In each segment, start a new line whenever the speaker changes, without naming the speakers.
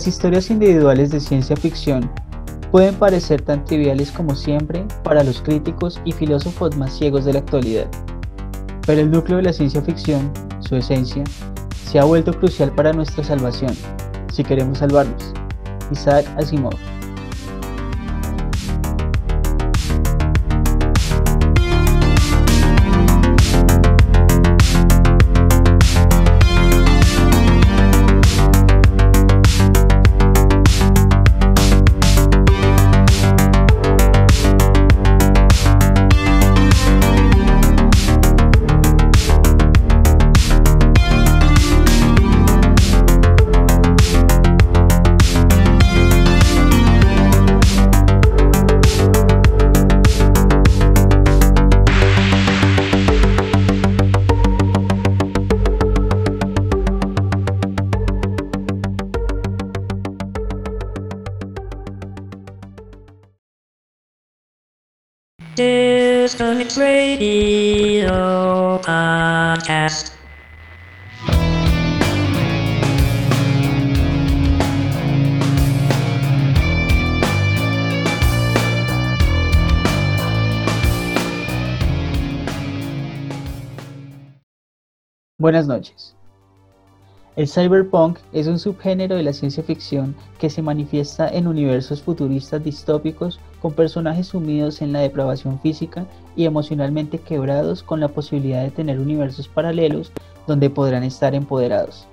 Las historias individuales de ciencia ficción pueden parecer tan triviales como siempre para los críticos y filósofos más ciegos de la actualidad. Pero el núcleo de la ciencia ficción, su esencia, se ha vuelto crucial para nuestra salvación, si queremos salvarnos. Isaac Asimov Buenas noches. El cyberpunk es un subgénero de la ciencia ficción que se manifiesta en universos futuristas distópicos con personajes sumidos en la depravación física y emocionalmente quebrados con la posibilidad de tener universos paralelos donde podrán estar empoderados.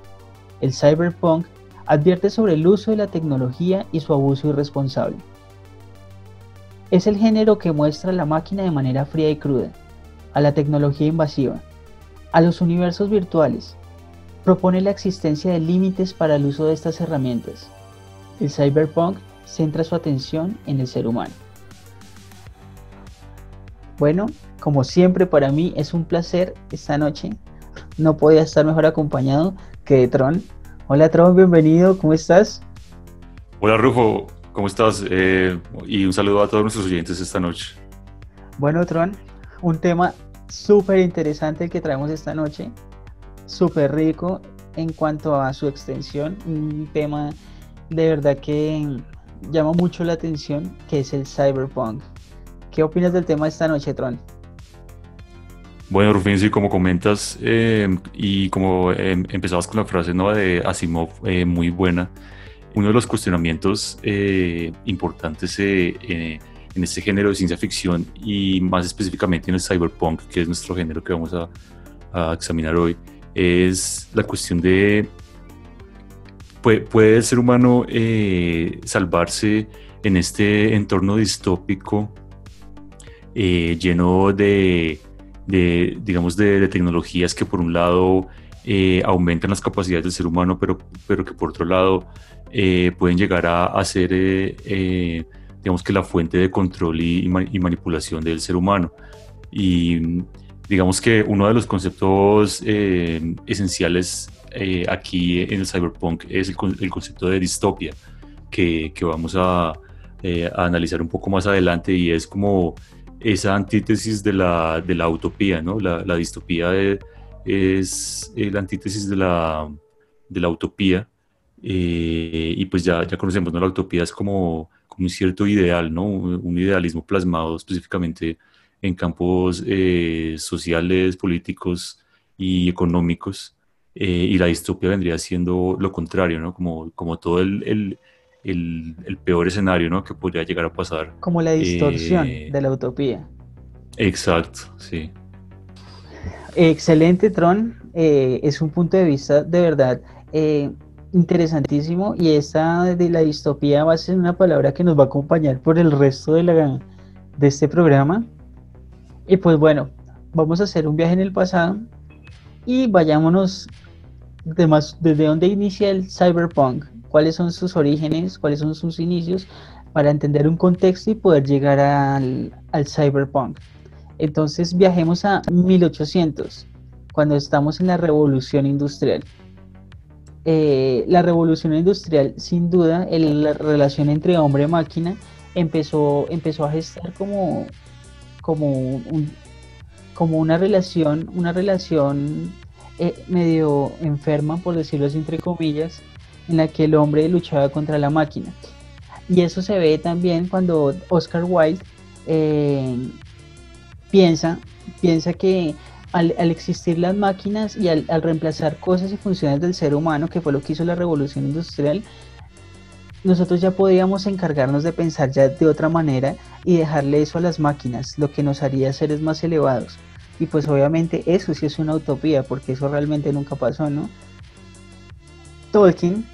El cyberpunk advierte sobre el uso de la tecnología y su abuso irresponsable. Es el género que muestra a la máquina de manera fría y cruda, a la tecnología invasiva, a los universos virtuales propone la existencia de límites para el uso de estas herramientas. El cyberpunk centra su atención en el ser humano. Bueno, como siempre para mí es un placer esta noche. No podía estar mejor acompañado que de Tron. Hola Tron, bienvenido, ¿cómo estás?
Hola Rufo, ¿cómo estás? Eh, y un saludo a todos nuestros oyentes esta noche.
Bueno Tron, un tema súper interesante que traemos esta noche súper rico en cuanto a su extensión, un tema de verdad que llama mucho la atención, que es el cyberpunk. ¿Qué opinas del tema esta noche, Tron?
Bueno, Rufín, sí, como comentas em, y como em, empezabas con la frase ¿no? de Asimov, eh, muy buena, uno de los cuestionamientos eh, importantes eh, en este género de ciencia ficción y más específicamente en el cyberpunk, que es nuestro género que vamos a, a examinar hoy, es la cuestión de, ¿puede, el ser humano eh, salvarse en este entorno distópico eh, lleno de, digamos, de, tecnologías que por un lado eh, aumentan las capacidades del ser humano, pero, pero que por otro lado pueden llegar a, ser, digamos que la fuente de control y, y manipulación del ser humano. Y digamos que uno de los conceptos eh, esenciales eh, aquí en el cyberpunk es el, concepto de distopia, que, vamos eh, a, analizar un poco más adelante y es como esa antítesis de la, de la utopía, ¿no? La, distopía es la antítesis de la, de la utopía y pues ya, ya conocemos, ¿no? La utopía es como, como un cierto ideal, ¿no? Un idealismo plasmado específicamente en campos eh, sociales, políticos y económicos. Eh, y la distopia vendría siendo lo contrario, ¿no? Como, como todo el, el, el, peor escenario, ¿no? Que podría llegar a pasar.
Como la distorsión eh, de la utopía.
Exacto, sí.
Excelente, Tron. es un punto de vista de verdad interesantísimo y esta de la distopía va a ser una palabra que nos va a acompañar por el resto de, la, de este programa. Y pues bueno, vamos a hacer un viaje en el pasado y vayámonos de desde dónde inicia el cyberpunk, cuáles son sus orígenes, cuáles son sus inicios, para entender un contexto y poder llegar al, cyberpunk. Entonces viajemos a 1800, cuando estamos en la revolución industrial. Eh, la revolución industrial, sin duda, la relación entre hombre y máquina empezó, a gestar como una relación, una relación eh, medio enferma, por decirlo así entre comillas, en la que el hombre luchaba contra la máquina. Y eso se ve también cuando Oscar Wilde eh, piensa, piensa que al, existir las máquinas y al, reemplazar cosas y funciones del ser humano, que fue lo que hizo la revolución industrial, nosotros ya podíamos encargarnos de pensar ya de otra manera y dejarle eso a las máquinas, lo que nos haría seres más elevados. Y pues obviamente eso sí es una utopía, porque eso realmente nunca pasó, ¿no? Tolkien,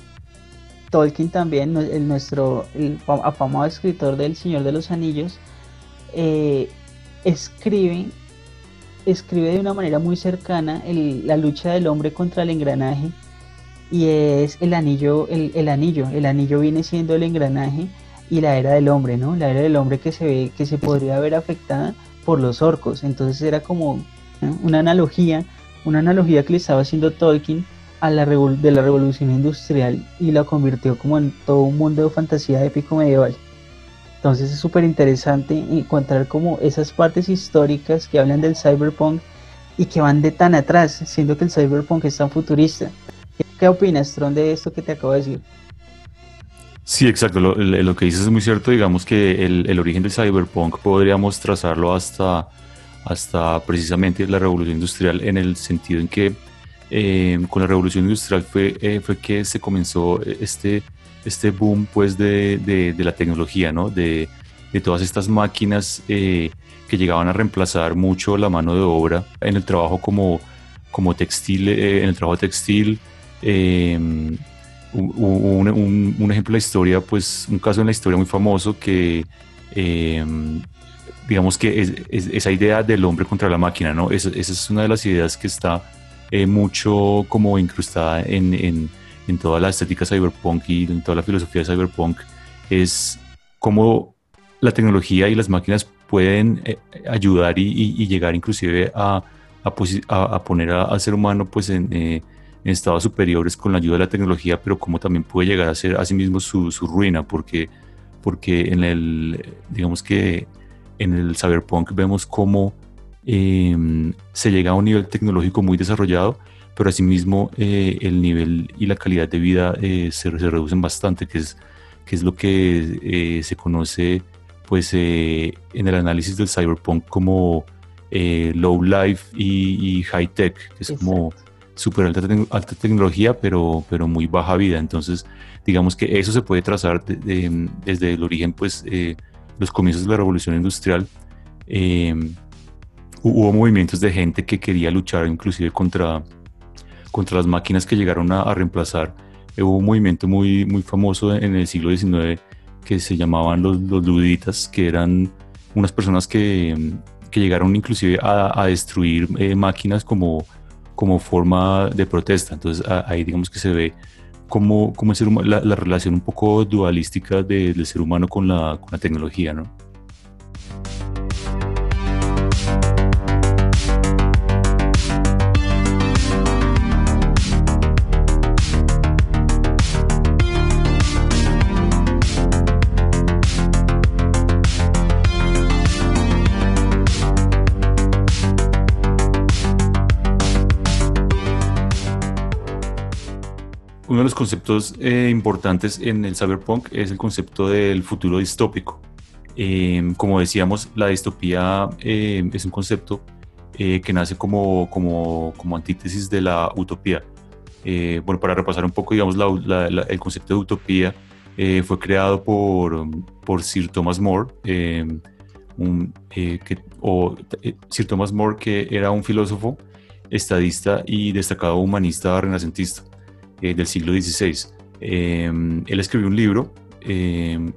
Tolkien también, el, nuestro el afamado escritor del Señor de los Anillos, eh, escribe, escribe de una manera muy cercana la lucha del hombre contra el engranaje y es el anillo, el, anillo, el anillo viene siendo el engranaje y la era del hombre, ¿no? La era del hombre que se ve, que se podría ver afectada por los orcos. Entonces era como una analogía, una analogía que le estaba haciendo Tolkien a la de la revolución industrial y la convirtió como en todo un mundo de fantasía épico medieval. Entonces es súper interesante encontrar como esas partes históricas que hablan del cyberpunk y que van de tan atrás, siendo que el cyberpunk es tan futurista. ¿Qué opinas, Tron, de esto que te acabo de decir?
Sí, exacto. Lo, que dices es muy cierto. Digamos que el, origen del cyberpunk podríamos trazarlo hasta, hasta precisamente la revolución industrial en el sentido en que eh, con la revolución industrial fue, eh, fue que se comenzó este, este boom pues de, de, la tecnología, ¿no? De, de todas estas máquinas eh, que llegaban a reemplazar mucho la mano de obra en el trabajo como, como textil, en el trabajo textil, un, un, ejemplo de la historia, pues un caso en la historia muy famoso que digamos que es, esa idea del hombre contra la máquina, ¿no? Esa, esa, es una de las ideas que está eh, mucho como incrustada en, en, en, toda la estética cyberpunk y en toda la filosofía de cyberpunk, es cómo la tecnología y las máquinas pueden eh, ayudar y, llegar inclusive a, a, a poner al ser humano pues en, eh, en, estados superiores con la ayuda de la tecnología, pero cómo también puede llegar a ser a sí mismo su, su ruina, porque, porque en el, digamos que en el cyberpunk vemos cómo Em, se llega a un nivel tecnológico muy desarrollado, pero asimismo eh, el nivel y la calidad de vida eh, se, reducen bastante, que es, que es lo que eh, se conoce pues, en el análisis del cyberpunk como low life y, high tech, que es como super alta, alta, tecnología, pero, pero muy baja vida. Entonces, digamos que eso se puede trazar desde el origen, pues, los comienzos de la revolución industrial. Hubo movimientos de gente que quería luchar inclusive contra, contra las máquinas que llegaron a, reemplazar. Hubo un movimiento muy, muy famoso en el siglo XIX que se llamaban los, los luditas, que eran unas personas que, que llegaron inclusive a, a destruir eh, máquinas como, como forma de protesta. Entonces ahí digamos que se ve como, como la, la, relación un poco dualística del ser humano con la, con la tecnología, ¿no? Uno de los conceptos eh, importantes en el cyberpunk es el concepto del futuro distópico. Em, como decíamos, la distopía em, es un concepto eh, que nace como, como, como, antítesis de la utopía. Eh, bueno, para repasar un poco, digamos, el concepto de utopía fue creado por, por Sir Thomas More, em, o Sir Thomas More, que era un filósofo, estadista y destacado humanista renacentista. Eh, del siglo XVI. Em, él escribió un libro, em,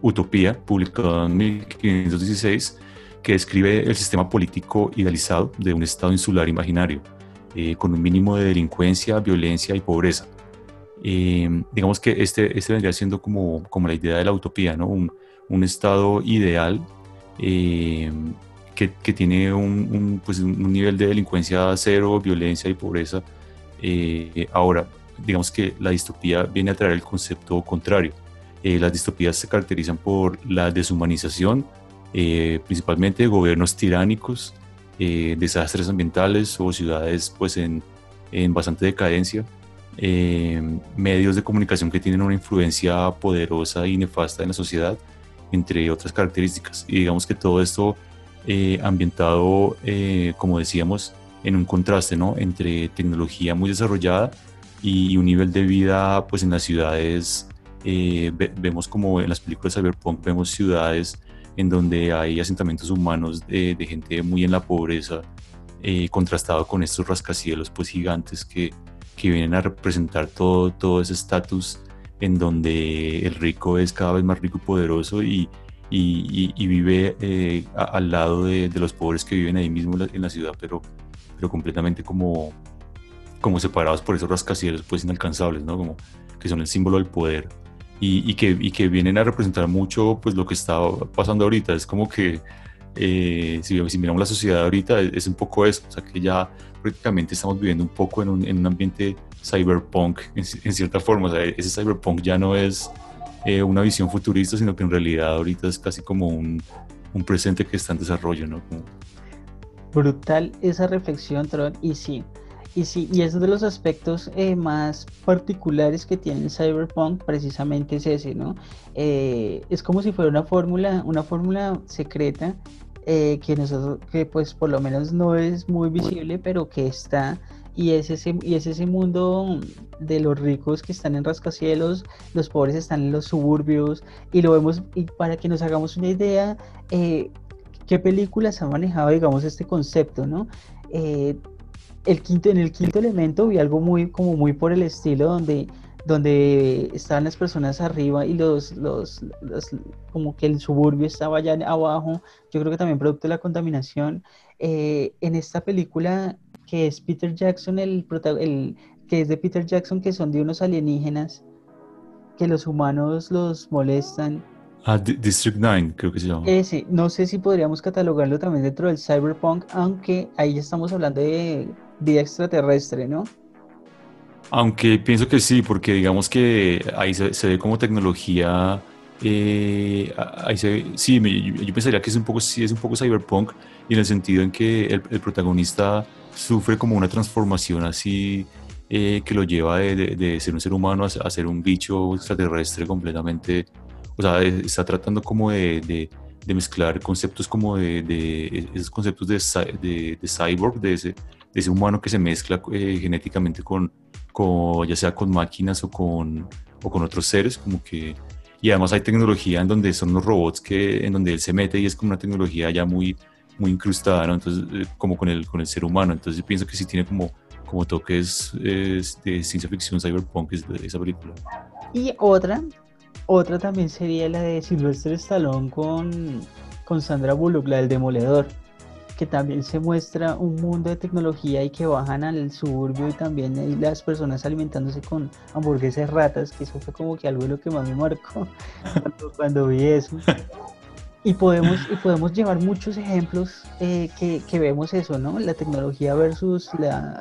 Utopía, publicado en 1516, que describe el sistema político idealizado de un Estado insular imaginario, eh, con un mínimo de delincuencia, violencia y pobreza. Em, digamos que este, este vendría siendo como, como la idea de la utopía, ¿no? un, un Estado ideal que, que, tiene un, pues un, nivel de delincuencia cero, violencia y pobreza. Eh, ahora, digamos que la distopía viene a traer el concepto contrario. Eh, las distopías se caracterizan por la deshumanización, eh, principalmente de gobiernos tiránicos, eh, desastres ambientales o ciudades pues en, en bastante decadencia eh, medios de comunicación que tienen una influencia poderosa y nefasta en la sociedad, entre otras características. Y digamos que todo esto eh, ambientado, eh, como decíamos, en un contraste ¿no? entre tecnología muy desarrollada y un nivel de vida pues en las ciudades vemos como en las películas de cyberpunk vemos ciudades en donde hay asentamientos humanos de, de gente muy en la pobreza contrastado con estos rascacielos pues gigantes que que vienen a representar todo, todo ese estatus en donde el rico es cada vez más rico y poderoso y, y, vive eh, al lado de, los pobres que viven ahí mismo en la, ciudad, pero, pero completamente como, como separados por esos rascacielos pues inalcanzables, ¿no? Como que son el símbolo del poder y, que, y que vienen a representar mucho pues lo que está pasando ahorita. Es como que eh, si, si, miramos la sociedad ahorita es, es, un poco eso, o sea que ya prácticamente estamos viviendo un poco en un, en un ambiente cyberpunk en, cierta forma. O sea, ese cyberpunk ya no es eh, una visión futurista, sino que en realidad ahorita es casi como un, un presente que está en desarrollo, ¿no?
Brutal esa reflexión, Tron, y sí. Y sí, y es de los aspectos eh, más particulares que tiene Cyberpunk, precisamente es ese, ¿no? Eh, es como si fuera una fórmula, una fórmula secreta eh, que nosotros, que pues por lo menos no es muy visible, pero que está, y es ese, y es ese mundo de los ricos que están en rascacielos, los pobres están en los suburbios, y lo vemos, y para que nos hagamos una idea, eh, qué películas han manejado, digamos, este concepto, ¿no? Eh, el quinto, en el quinto elemento vi algo muy, como muy por el estilo donde donde estaban las personas arriba y los, los, como que el suburbio estaba allá abajo, yo creo que también producto de la contaminación. Eh, en esta película que es Peter Jackson, el, el que es de Peter Jackson, que son de unos alienígenas, que los humanos los molestan.
Ah, District 9, creo que se llama.
Ese, no sé si podríamos catalogarlo también dentro del cyberpunk, aunque ahí ya estamos hablando de vida extraterrestre, ¿no?
Aunque pienso que sí, porque digamos que ahí se, ve como tecnología. Eh, ahí se, sí, yo, pensaría que es un poco, sí, es un poco cyberpunk, y en el sentido en que el, protagonista sufre como una transformación así eh, que lo lleva de, ser un ser humano a, ser un bicho extraterrestre completamente. O sea, está tratando como de, mezclar conceptos como de, esos conceptos de, cyborg, de ese, ese humano que se mezcla eh, genéticamente con, ya sea con máquinas o con, o con otros seres, como que... Y además hay tecnología en donde son los robots que, en donde él se mete y es como una tecnología ya muy, muy incrustada, ¿no? Entonces, eh, como con el, con el ser humano. Entonces, pienso que sí tiene como, como toques de ciencia ficción, cyberpunk, esa película.
Y otra, otra también sería la de Sylvester Stallone con, con Sandra Bullock, la del Demoledor que también se muestra un mundo de tecnología y que bajan al suburbio y también hay las personas alimentándose con hamburguesas ratas, que eso fue como que algo de lo que más me marcó cuando, vi eso. Y podemos, y podemos llevar muchos ejemplos eh, que, que, vemos eso, ¿no? La tecnología versus la,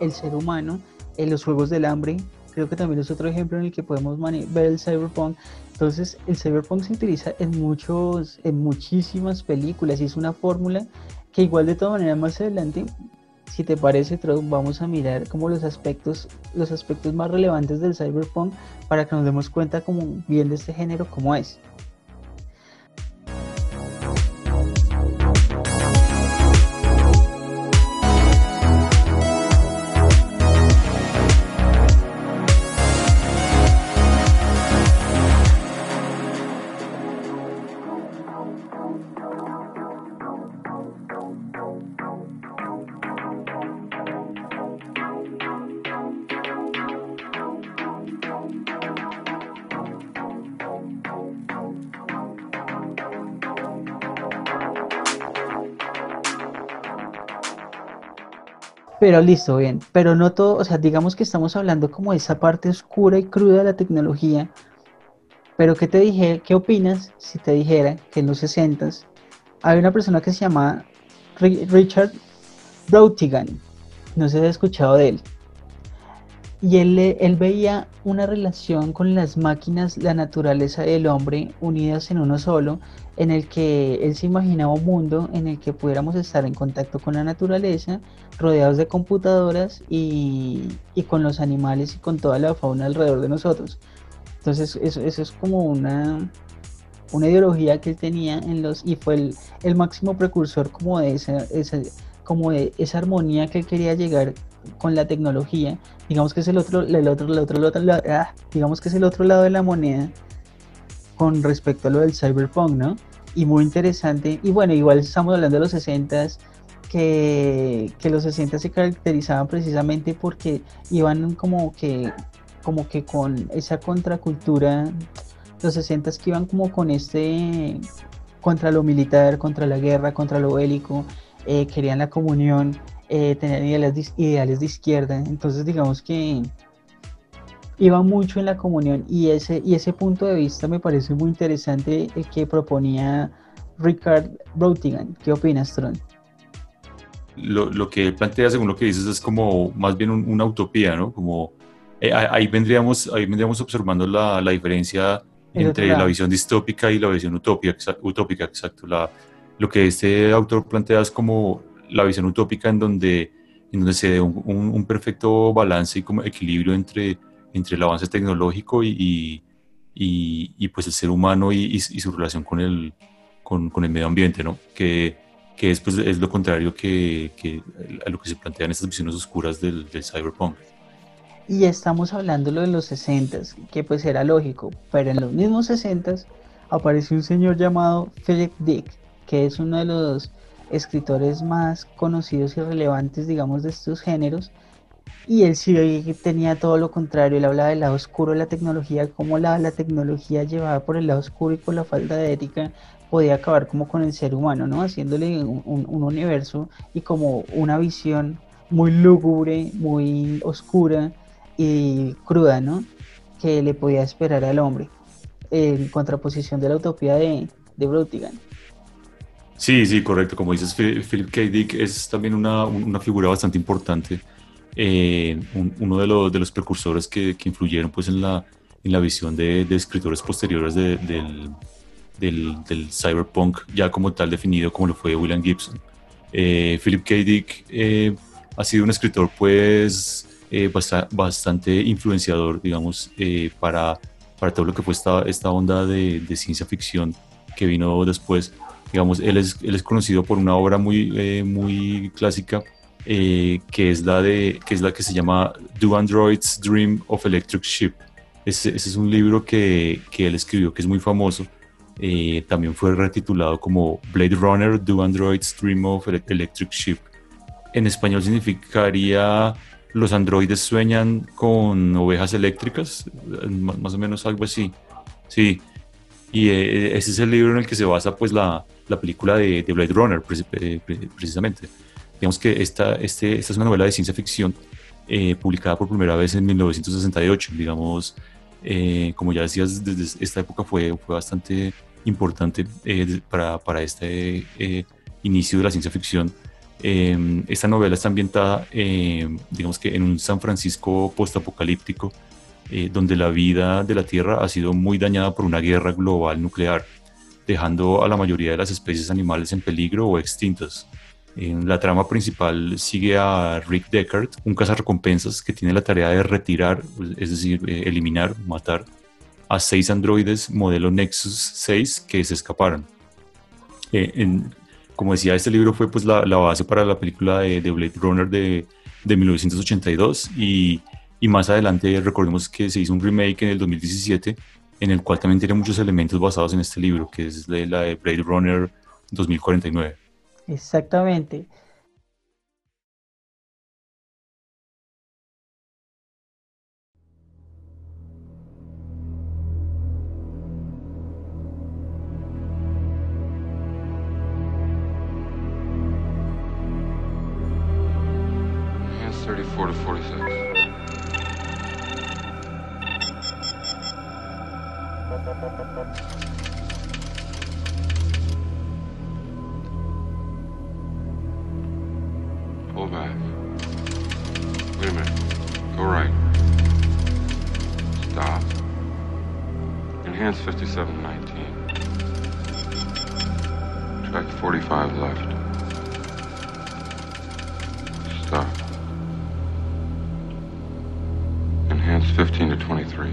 el ser humano, en los juegos del hambre, creo que también es otro ejemplo en el que podemos ver el cyberpunk. Entonces, el cyberpunk se utiliza en muchos, en muchísimas películas y es una fórmula que igual de todas maneras más adelante, si te parece, vamos a mirar como los aspectos, los aspectos más relevantes del cyberpunk para que nos demos cuenta como bien de este género como es. Pero listo, bien. Pero no todo, o sea, digamos que estamos hablando como de esa parte oscura y cruda de la tecnología. Pero ¿qué te dije? ¿Qué opinas si te dijera que en los 60 hay una persona que se llama Richard Brautigan? No sé si has escuchado de él. Y él, él veía una relación con las máquinas, la naturaleza del hombre unidas en uno solo, en el que él se imaginaba un mundo en el que pudiéramos estar en contacto con la naturaleza, rodeados de computadoras y, y con los animales y con toda la fauna alrededor de nosotros. Entonces eso, eso es como una, una ideología que él tenía en los y fue el, el máximo precursor como de esa, esa, como de esa armonía que él quería llegar con la tecnología, digamos que es el otro, el otro, el otro, el otro, ah, digamos que es el otro lado de la moneda con respecto a lo del cyberpunk, ¿no? Y muy interesante. Y bueno, igual estamos hablando de los 60 que, los 60 se caracterizaban precisamente porque iban como que como que con esa contracultura, los 60 que iban como con este contra lo militar, contra la guerra, contra lo bélico, eh, querían la comunión, eh, tenían ideales, ideales de izquierda, entonces digamos que iba mucho en la comunión y ese, y ese punto de vista me parece muy interesante el que proponía Richard Brautigan. ¿Qué opinas, Tron?
Lo, lo, que plantea, según lo que dices, es como más bien una utopía, ¿no? Como eh, ahí, vendríamos, ahí vendríamos observando la, la diferencia entre la visión distópica y la visión utópica, utópica exacto. La, lo que este autor plantea es como la visión utópica en donde, en donde se dé un, un, perfecto balance y como equilibrio entre, entre el avance tecnológico y, y, y pues el ser humano y, y, su relación con el, con, con, el medio ambiente, ¿no? Que, que es, pues, es lo contrario que, a lo que se plantean estas visiones oscuras del, del cyberpunk.
Y estamos hablando de los 60, que pues era lógico, pero en los mismos 60 apareció un señor llamado Philip Dick, que es uno de los escritores más conocidos y relevantes, digamos, de estos géneros. Y él sí tenía todo lo contrario, él hablaba del lado oscuro de la tecnología, cómo la, la tecnología llevada por el lado oscuro y por la falta de ética podía acabar como con el ser humano, ¿no? Haciéndole un, un universo y como una visión muy lúgubre, muy oscura y cruda, ¿no? Que le podía esperar al hombre, en contraposición de la utopía de, de.
Sí, sí, correcto. Como dices, Philip K. Dick es también una, una figura bastante importante, eh, uno de los, de los precursores que, que, influyeron pues, en, la, en la visión de, de escritores posteriores de, del, del, del, cyberpunk, ya como tal definido como lo fue William Gibson. Eh, Philip K. Dick eh, ha sido un escritor pues bastante influenciador, digamos, para, para todo lo que fue esta, esta onda de, ciencia ficción que vino después digamos, él es, él es conocido por una obra muy, eh, muy clásica eh, que, es la de, que es la que se llama Do Androids Dream of Electric Ship. Ese, ese es un libro que, que, él escribió que es muy famoso. Eh, también fue retitulado como Blade Runner, Do Androids Dream of Electric Ship. En español significaría los androides sueñan con ovejas eléctricas, más o menos algo así. Sí, y ese es el libro en el que se basa pues la, la película de, de Blade Runner, eh, precisamente. Digamos que esta, este, esta es una novela de ciencia ficción eh, publicada por primera vez en 1968. Digamos, eh, como ya decías, desde esta época fue, fue bastante importante para, para, este inicio de la ciencia ficción. esta novela está ambientada, digamos que en un San Francisco postapocalíptico, donde la vida de la Tierra ha sido muy dañada por una guerra global nuclear dejando a la mayoría de las especies animales en peligro o extintas. En la trama principal sigue a Rick Deckard, un cazarrecompensas que tiene la tarea de retirar, es decir, eh, eliminar, matar a seis androides modelo Nexus 6 que se escaparon. Eh, como decía, este libro fue pues la, base para la película de, Blade Runner de, de 1982 y, y, más adelante recordemos que se hizo un remake en el 2017 en el cual también tiene muchos elementos basados en este libro, que es la de Blade Runner 2049.
Exactamente.
Hold back. Wait a minute. Go right. Stop. Enhance 5719. Track 45 left. Stop. Enhance 15 to 23.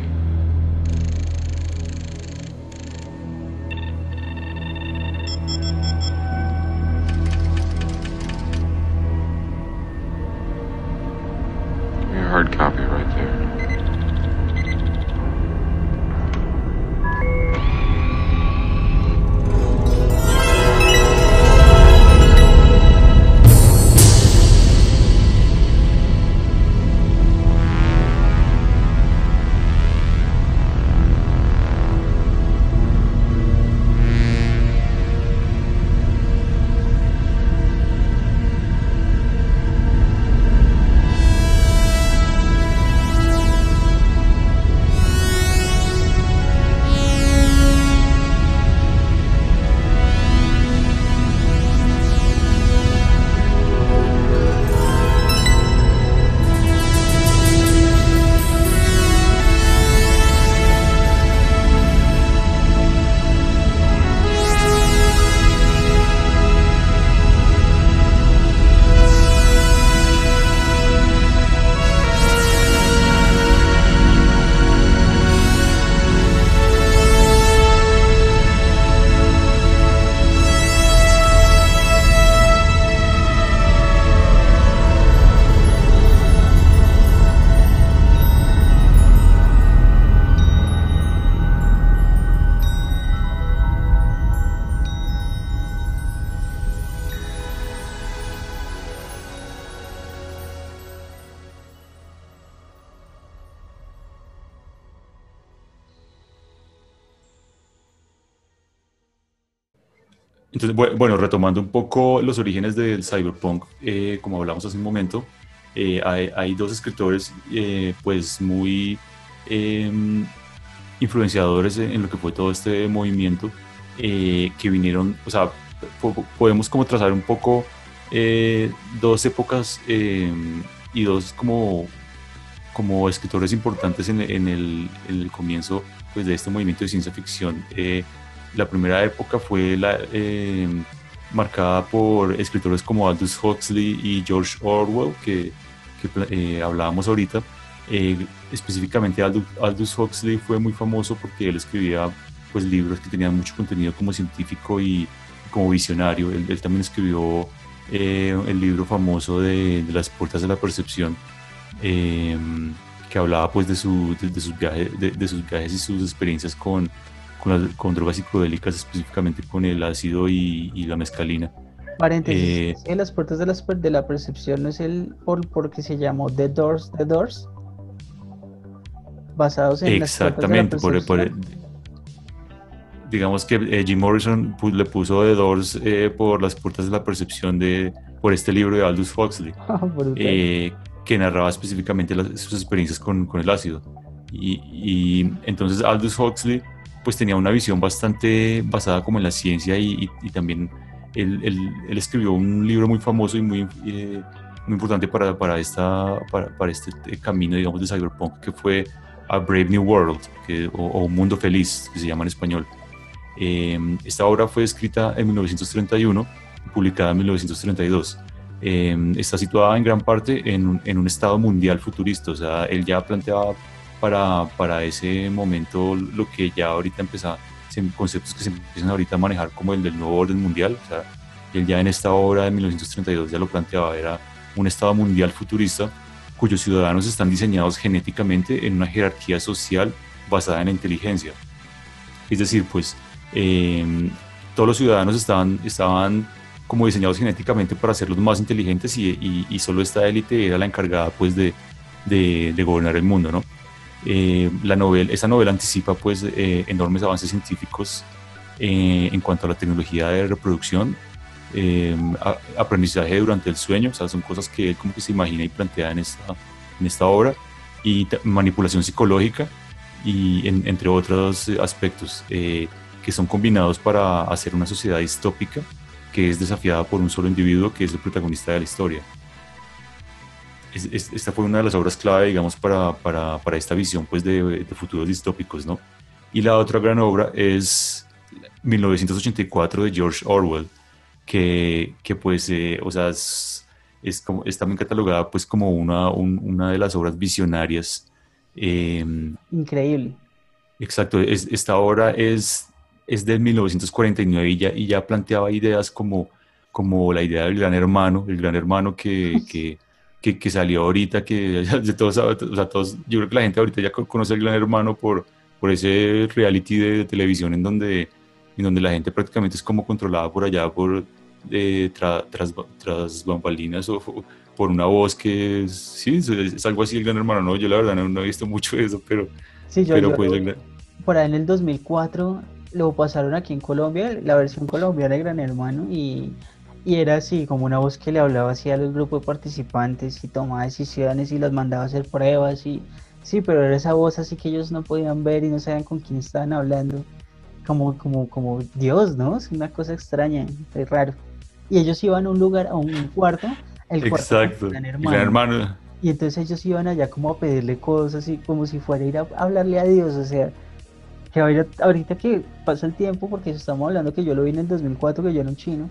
Bueno, retomando un poco los orígenes del cyberpunk, eh, como hablamos hace un momento, eh, hay, dos escritores eh, pues muy em, influenciadores en, lo que fue todo este movimiento que vinieron, o sea, podemos como trazar un poco dos épocas em, y dos como, como escritores importantes en, en, el, en, el, comienzo pues, de este movimiento de ciencia ficción la primera época fue la, eh, marcada por escritores como Aldous Huxley y George Orwell, que, eh, hablábamos ahorita. Eh, específicamente Aldous, Huxley fue muy famoso porque él escribía pues, libros que tenían mucho contenido como científico y como visionario. Él, también escribió el libro famoso de, Las Puertas de la Percepción, que hablaba pues, de, sus viajes, de sus viajes y sus experiencias con con, drogas psicodélicas, específicamente con el ácido y, la mescalina.
Paréntesis, en eh, las puertas de la, de la percepción no es el por porque se llamó The Doors, The Doors, basados en
exactamente, las puertas de la por, digamos que eh, Jim Morrison le puso The Doors eh, por las puertas de la percepción de por este libro de Aldous Huxley, ah, que narraba específicamente sus experiencias con, con el ácido. Y, y, entonces Aldous Huxley pues tenía una visión bastante basada como en la ciencia y, también él, él, escribió un libro muy famoso y muy, eh, muy importante para, para, esta, para, este camino, digamos, de cyberpunk, que fue A Brave New World, que, o, Un Mundo Feliz, que se llama en español. Eh, esta obra fue escrita en 1931 publicada en 1932. Eh, está situada en gran parte en, en un estado mundial futurista, o sea, él ya planteaba para, para ese momento lo que ya ahorita empezaba, conceptos que se empiezan ahorita a manejar como el del nuevo orden mundial. O sea, él ya en esta obra de 1932 ya lo planteaba, era un estado mundial futurista cuyos ciudadanos están diseñados genéticamente en una jerarquía social basada en la inteligencia. Es decir, pues em, todos los ciudadanos estaban, estaban como diseñados genéticamente para ser los más inteligentes y, y, solo esta élite era la encargada pues de, de, de gobernar el mundo, ¿no? Eh, la novela, esa novela anticipa pues eh, enormes avances científicos eh, en cuanto a la tecnología de reproducción, aprendizaje durante el sueño, o sea, son cosas que él como que se imagina y plantea en esta, en esta obra, y manipulación psicológica, y entre otros aspectos que son combinados para hacer una sociedad distópica que es desafiada por un solo individuo que es el protagonista de la historia esta fue una de las obras clave, digamos, para, para, para esta visión pues, de, de, futuros distópicos, ¿no? Y la otra gran obra es 1984 de George Orwell, que, que pues, eh, o sea, es, es, como, es también catalogada pues como una, un- una de las obras visionarias. em,
Increíble.
Exacto, es- esta obra es, es del 1949 y ya, y ya planteaba ideas como, como la idea del gran hermano, el gran hermano que, que, que, que salió ahorita, que de todos, o sea, todos, yo creo que la gente ahorita ya co- conoce el gran hermano por, por ese reality de, televisión en donde, en donde la gente prácticamente es como controlada por allá por eh, tra- tras, tras bambalinas o, o por una voz que es, sí, es, es algo así el gran hermano, no, yo la verdad no, no he visto mucho de eso, pero...
Sí, yo,
Pero
yo-
pues
por ahí en el 2004 lo pasaron aquí en Colombia, la versión colombiana de Gran Hermano, y, y era así, como una voz que le hablaba así a los grupos de participantes y tomaba decisiones y los mandaba a hacer pruebas y sí, pero era esa voz así que ellos no podían ver y no sabían con quién estaban hablando, como, como, como Dios, ¿no? Es una cosa extraña, es raro. Y ellos iban a un lugar, a un cuarto, el cuarto
Exacto,
Gran
el
Hermano.
gran hermano.
Y entonces ellos iban allá como a pedirle cosas y como si fuera a ir a hablarle a Dios, o sea, que ahorita, ahorita que pasa el tiempo, porque estamos hablando que yo lo vi en el 2004, que yo era un chino,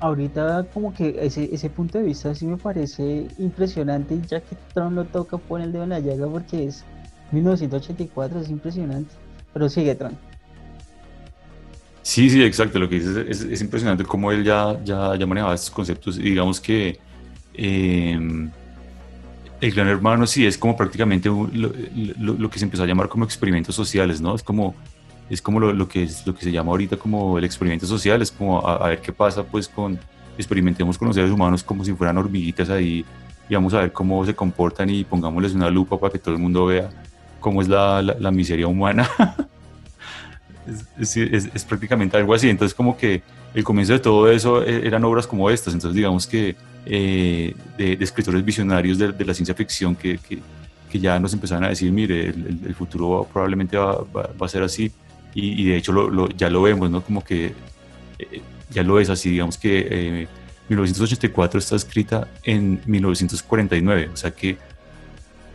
ahorita como que ese, ese punto de vista sí me parece impresionante ya que Trump lo toca pone el dedo en la llaga porque es 1984, es impresionante. Pero sigue Trump.
Sí, sí, exacto. Lo que dices es, es impresionante cómo él ya, ya, manejaba estos conceptos. Y digamos que eh, el gran hermano sí es como prácticamente lo- lo que se empezó a llamar como experimentos sociales, ¿no? Es como, es como lo, lo que, es, lo que se llama ahorita como el experimento social, es como a, a ver qué pasa pues con, experimentemos con los seres humanos como si fueran hormiguitas ahí y vamos a ver cómo se comportan y pongámosles una lupa para que todo el mundo vea cómo es la, la, la miseria humana. es, es- es- prácticamente algo así. Entonces, como que el comienzo de todo eso eh, eran obras como estas. Entonces, digamos que eh, de, de escritores visionarios de, de la ciencia ficción que, que, que ya nos empezaban a decir, mire, el- el futuro probablemente va, va- va a ser así. Y, de hecho ya lo vemos, ¿no? Como que eh, ya lo es así. Digamos que eh, 1984 está escrita en 1949. O sea que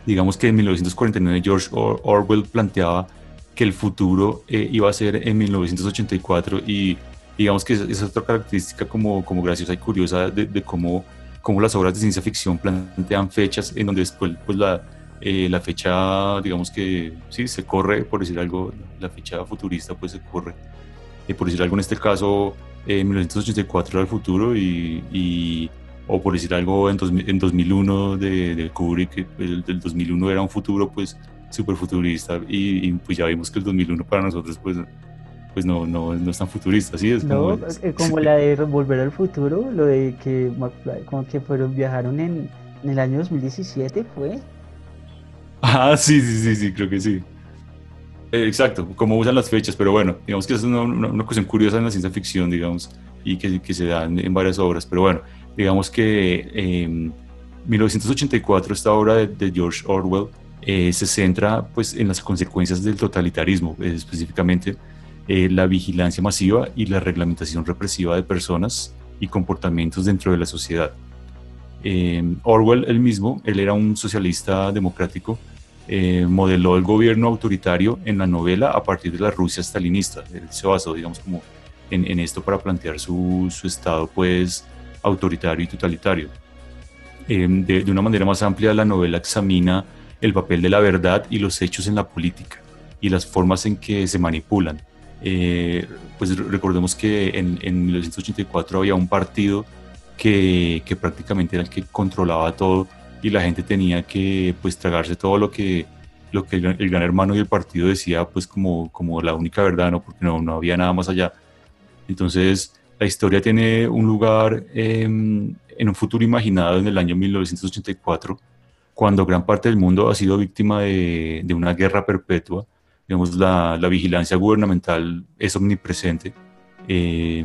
digamos que en 1949 George Or- Orwell planteaba que el futuro eh, iba a ser en 1984 y digamos que esa es otra característica como, graciosa y curiosa de, de cómo, cómo las obras de ciencia ficción plantean fechas en donde después pues la, eh, la fecha, digamos que sí, se corre, por decir algo, la fecha futurista pues se corre. Eh, por decir algo en este caso, eh, 1984 era el futuro y, y- o por decir algo en, 2000 en 2001 de, de Kubrick, que el del 2001 era un futuro pues súper futurista y, y, pues ya vimos que el 2001 para nosotros pues, pues no, no, no es tan futurista, ¿sí? Es
No,
como,
eh, como la de Volver al Futuro, lo de que como que fueron, viajaron en, en el año 2017, ¿fue?
Ah, sí, sí, sí, sí, creo que sí. Eh, exacto, cómo usan las fechas, pero bueno, digamos que es una, una, una cuestión curiosa en la ciencia ficción, digamos, y que, que se da en, en varias obras, pero bueno, digamos que eh, 1984, esta obra de, de George Orwell, eh, se centra pues en las consecuencias del totalitarismo, eh, específicamente eh, la vigilancia masiva y la reglamentación represiva de personas y comportamientos dentro de la sociedad. Eh, Orwell, él mismo, él era un socialista democrático, eh, modeló el gobierno autoritario en la novela a partir de la Rusia stalinista. Él se basó, digamos, como en, en esto para plantear su, su, estado, pues, autoritario y totalitario. Eh, de, de, una manera más amplia, la novela examina el papel de la verdad y los hechos en la política y las formas en que se manipulan. Eh, pues recordemos que en, en 1984 había un partido que, que, prácticamente era el que controlaba todo y la gente tenía que pues tragarse todo lo que, lo que el, el gran hermano y el partido decía pues como, como la única verdad, ¿no? porque no, no había nada más allá. Entonces la historia tiene un lugar eh, en un futuro imaginado en el año 1984, cuando gran parte del mundo ha sido víctima de, de una guerra perpetua. Digamos, la, la, vigilancia gubernamental es omnipresente. Eh,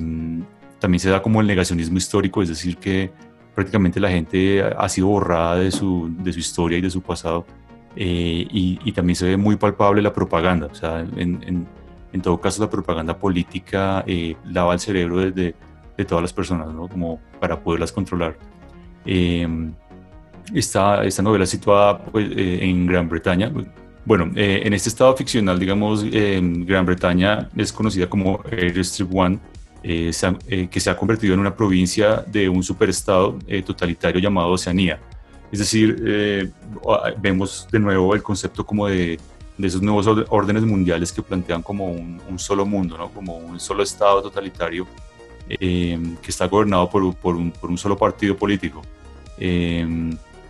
también se da como el negacionismo histórico, es decir, que prácticamente la gente ha sido borrada de su, de su historia y de su pasado. Eh, y, y, también se ve muy palpable la propaganda. O sea, en, en, en todo caso, la propaganda política eh, lava el cerebro de, de, de, todas las personas, ¿no? Como para poderlas controlar. Eh, esta, esta novela situada pues, eh, en Gran Bretaña, Bueno, eh, en este estado ficcional, digamos, Gran Bretaña es conocida como Airstrip One, eh, eh, que se ha convertido en una provincia de un superestado totalitario llamado Oceanía. Es decir, vemos de nuevo el concepto como de, de, esos nuevos órdenes mundiales que plantean como un, solo mundo, ¿no? como un solo estado totalitario que está gobernado por, por, un, por, un, solo partido político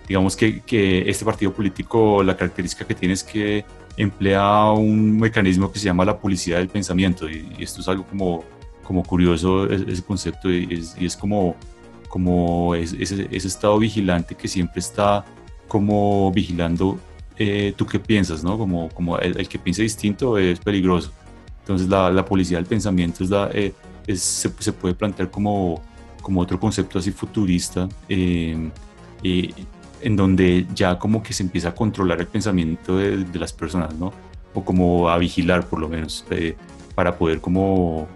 digamos que, que, este partido político, la característica que tiene es que emplea un mecanismo que se llama la publicidad del pensamiento y, esto es algo como, como curioso ese concepto y es, y es como, como ese, estado vigilante que siempre está como vigilando eh, tú qué piensas, ¿no? Como, como el, que piense distinto es peligroso. Entonces la, publicidad del pensamiento es la, eh, es, se, se, puede plantear como, como otro concepto así futurista. Eh, y, en donde ya como que se empieza a controlar el pensamiento de, las personas, ¿no? O como a vigilar por lo menos, eh, para poder como,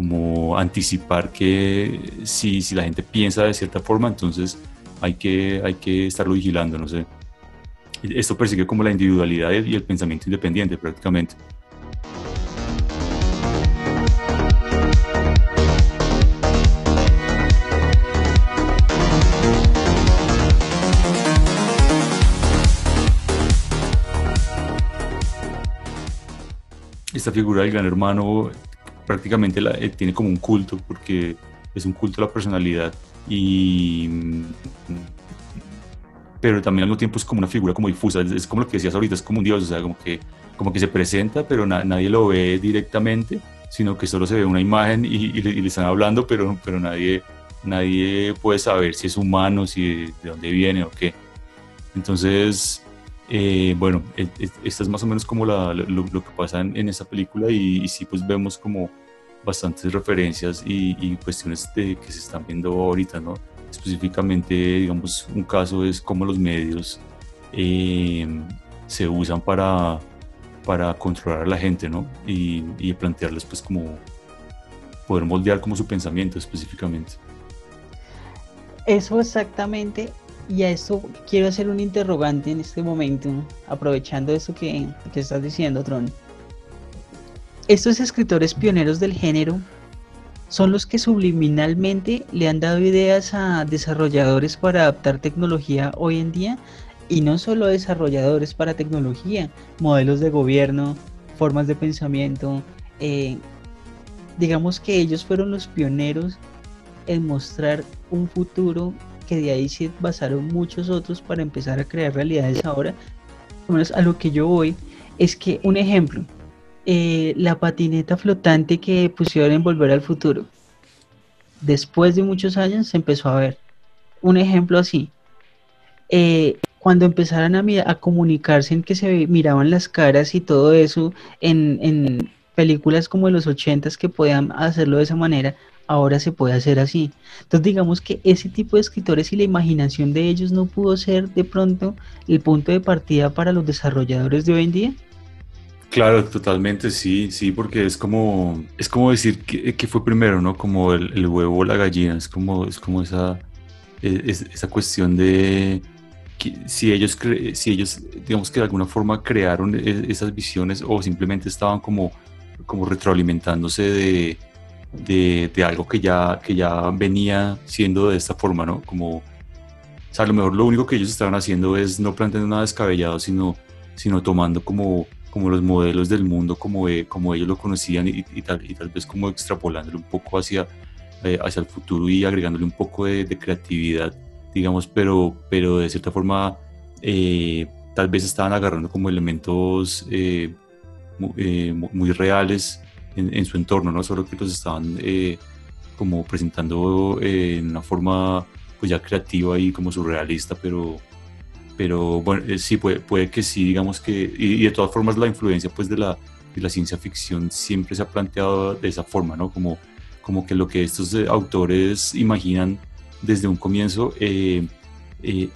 como anticipar que si, si la gente piensa de cierta forma, entonces hay que, hay que estarlo vigilando, no sé. Esto persigue como la individualidad y el pensamiento independiente prácticamente. esta figura del gran hermano prácticamente la, eh, tiene como un culto, porque es un culto a la personalidad y pero también al mismo tiempo es como una figura como difusa, es, como lo que decías ahorita, es como un dios, o sea, como que, como que se presenta, pero nadie lo ve directamente, sino que solo se ve una imagen y, le, están hablando, pero, pero nadie, nadie puede saber si es humano, si de dónde viene o qué. Entonces, eh, bueno, esta es más o menos como lo, que pasa en, esa película y, sí pues vemos como bastantes referencias y, cuestiones de, que se están viendo ahorita, ¿no? Específicamente, digamos, un caso es cómo los medios eh, se usan para, para controlar a la gente, ¿no? Y, y plantearles pues como poder moldear como su pensamiento específicamente.
Eso exactamente y a esto quiero hacer un interrogante en este momento, aprovechando eso que, que estás diciendo, Tron. Estos escritores pioneros del género son los que subliminalmente le han dado ideas a desarrolladores para adaptar tecnología hoy en día y no solo desarrolladores para tecnología, modelos de gobierno, formas de pensamiento. Eh, digamos que ellos fueron los pioneros en mostrar un futuro que de ahí se basaron muchos otros para empezar a crear realidades ahora. menos a lo que yo voy es que, un ejemplo, eh, la patineta flotante que pusieron en Volver al Futuro, después de muchos años se empezó a ver. Un ejemplo así. Eh, cuando empezaron a, a comunicarse en que se miraban las caras y todo eso en, películas como de los ochentas que podían hacerlo de esa manera, ahora se puede hacer así. Entonces digamos que ese tipo de escritores y la imaginación de ellos no pudo ser de pronto el punto de partida para los desarrolladores de hoy en día.
Claro, totalmente, sí, sí, porque es como, es como decir que, fue primero, ¿no? Como el, huevo o la gallina, es como, es como esa, e, esa cuestión de que si ellos, si ellos, digamos que de alguna forma crearon e, esas visiones o simplemente estaban como, como retroalimentándose de, de, de, algo que ya, que ya venía siendo de esta forma, ¿no? Como, o sea, a lo mejor lo único que ellos estaban haciendo es no planteando nada descabellado, sino, sino tomando como, como los modelos del mundo como, como ellos lo conocían y, y, tal, y tal vez como extrapolándolo un poco hacia, eh, hacia el futuro y agregándole un poco de, de, creatividad, digamos, pero, pero de cierta forma eh, tal vez estaban agarrando como elementos eh, muy, muy reales en, su entorno, ¿no? Solo que los estaban eh, como presentando eh, en una forma pues ya creativa y como surrealista, pero, pero bueno, eh, sí, puede, puede que sí, digamos que, y, de todas formas la influencia pues de la, de la ciencia ficción siempre se ha planteado de esa forma, ¿no? Como, como que lo que estos autores imaginan desde un comienzo,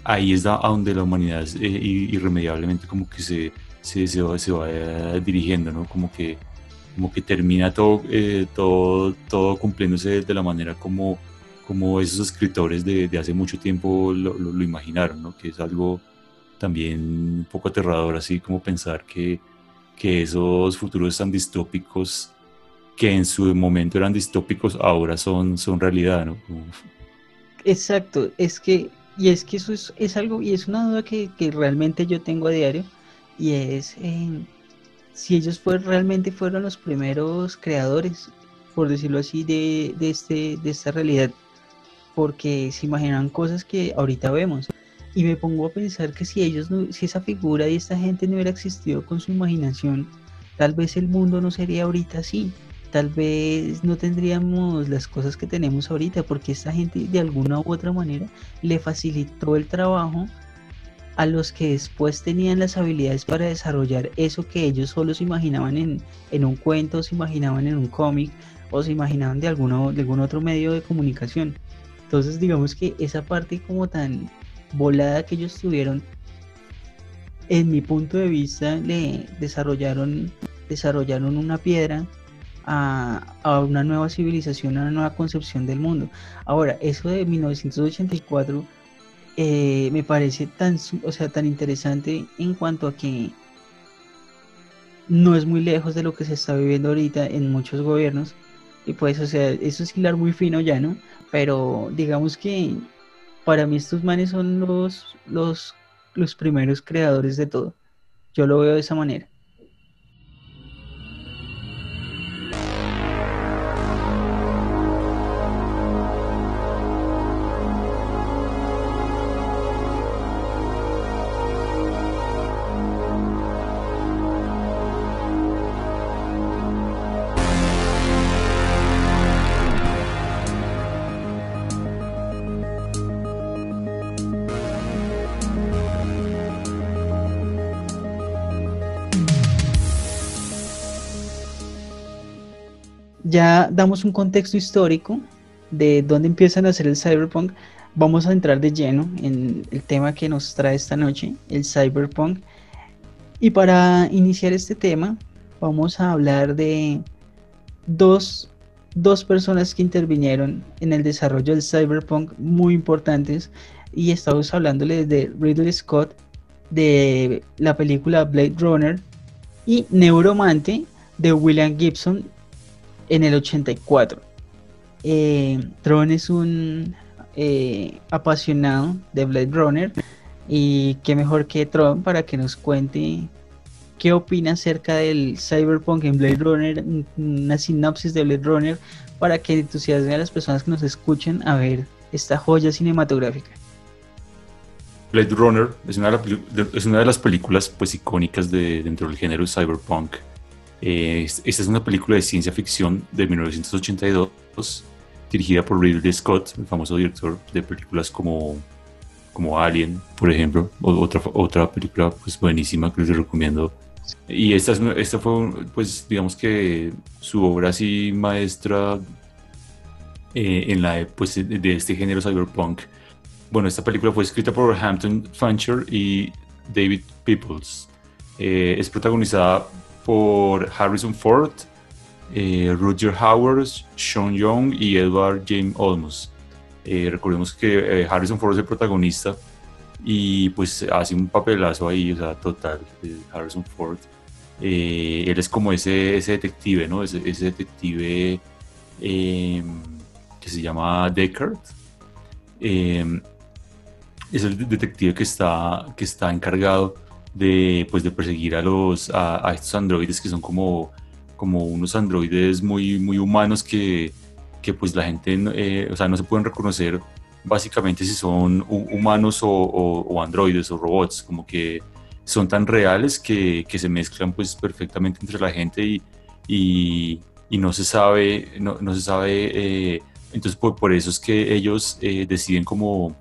ahí es a donde la humanidad irremediablemente como que se, se, se, va, se va dirigiendo, ¿no? Como que como que termina todo, eh, todo, todo cumpliéndose de la manera como, como esos escritores de, de hace mucho tiempo lo, lo, imaginaron, ¿no? que es algo también un poco aterrador, así como pensar que, que esos futuros tan distópicos, que en su momento eran distópicos, ahora son, son realidad.
Exacto, es que, y es que eso es, es algo, y es una duda que, que, realmente yo tengo a diario, y es eh, si ellos fue, realmente fueron los primeros creadores, por decirlo así, de, de, este, de esta realidad, porque se imaginan cosas que ahorita vemos. Y me pongo a pensar que si ellos no, si esa figura y esta gente no hubiera existido con su imaginación, tal vez el mundo no sería ahorita así. Tal vez no tendríamos las cosas que tenemos ahorita, porque esta gente de alguna u otra manera le facilitó el trabajo a los que después tenían las habilidades para desarrollar eso que ellos solo se imaginaban en, en un cuento, se imaginaban en un cómic o se imaginaban de, alguno, de algún otro medio de comunicación. Entonces digamos que esa parte como tan volada que ellos tuvieron, en mi punto de vista, le desarrollaron, desarrollaron una piedra a, a, una nueva civilización, a una nueva concepción del mundo. Ahora, eso de 1984 eh, me parece tan, o sea, tan interesante en cuanto a que no es muy lejos de lo que se está viviendo ahorita en muchos gobiernos. Y pues, o sea, eso es hilar muy fino ya, ¿no? Pero digamos que para mí estos manes son los, los, los primeros creadores de todo. Yo lo veo de esa manera. Damos un contexto histórico de dónde empiezan a hacer el cyberpunk, vamos a entrar de lleno en el tema que nos trae esta noche, el cyberpunk. Y para iniciar este tema, vamos a hablar de dos, dos personas que intervinieron en el desarrollo del cyberpunk muy importantes. Y estamos hablándole de Ridley Scott, de la película Blade Runner y Neuromante de William Gibson en el 84. Eh, Tron es un eh, apasionado de Blade Runner y qué mejor que Tron para que nos cuente qué opina acerca del cyberpunk en Blade Runner, una sinopsis de Blade Runner para que entusiasme a las personas que nos escuchen a ver esta joya cinematográfica.
Blade Runner es una de, las películas pues icónicas de, dentro del género cyberpunk eh, esta es una película de ciencia ficción de 1982, dirigida por Ridley Scott, el famoso director de películas como, como Alien, por ejemplo, otra, otra película pues, buenísima que les recomiendo. Y esta, esta fue, pues, digamos que su obra así maestra eh, en la, pues, de este género cyberpunk. Bueno, esta película fue escrita por Hampton Fancher y David Peoples. Eh, es protagonizada por Harrison Ford, eh, Roger Howard, Sean Young y Edward James Olmos. Eh, recordemos que eh, Harrison Ford es el protagonista y pues hace un papelazo ahí, o sea, total, Harrison Ford. él es como ese, ese detective, ¿no? Ese, ese detective em, que se llama Deckard. Em, es el detective que está, que está encargado de, pues, de perseguir a, los, a, estos androides que son como, como unos androides muy, muy humanos que, que pues la gente, eh, o sea, no se pueden reconocer básicamente si son humanos o, androides o robots, como que son tan reales que, que, se mezclan pues perfectamente entre la gente y, y, no se sabe, no, no se sabe, eh, entonces por, por, eso es que ellos eh, deciden como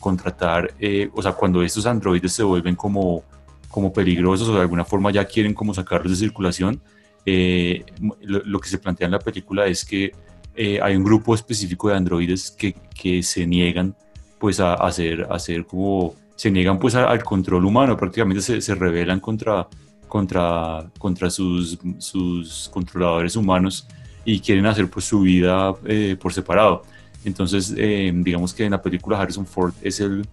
contratar, o sea, cuando estos androides se vuelven como, como peligrosos o de alguna forma ya quieren como sacarlos de circulación, eh, lo, que se plantea en la película es que hay un grupo específico de androides que, que se niegan pues a, hacer, hacer como, se niegan pues al control humano, prácticamente se, se rebelan contra, contra, contra sus, sus controladores humanos y quieren hacer pues su vida por separado. Entonces, eh, digamos que en la película Harrison Ford es el,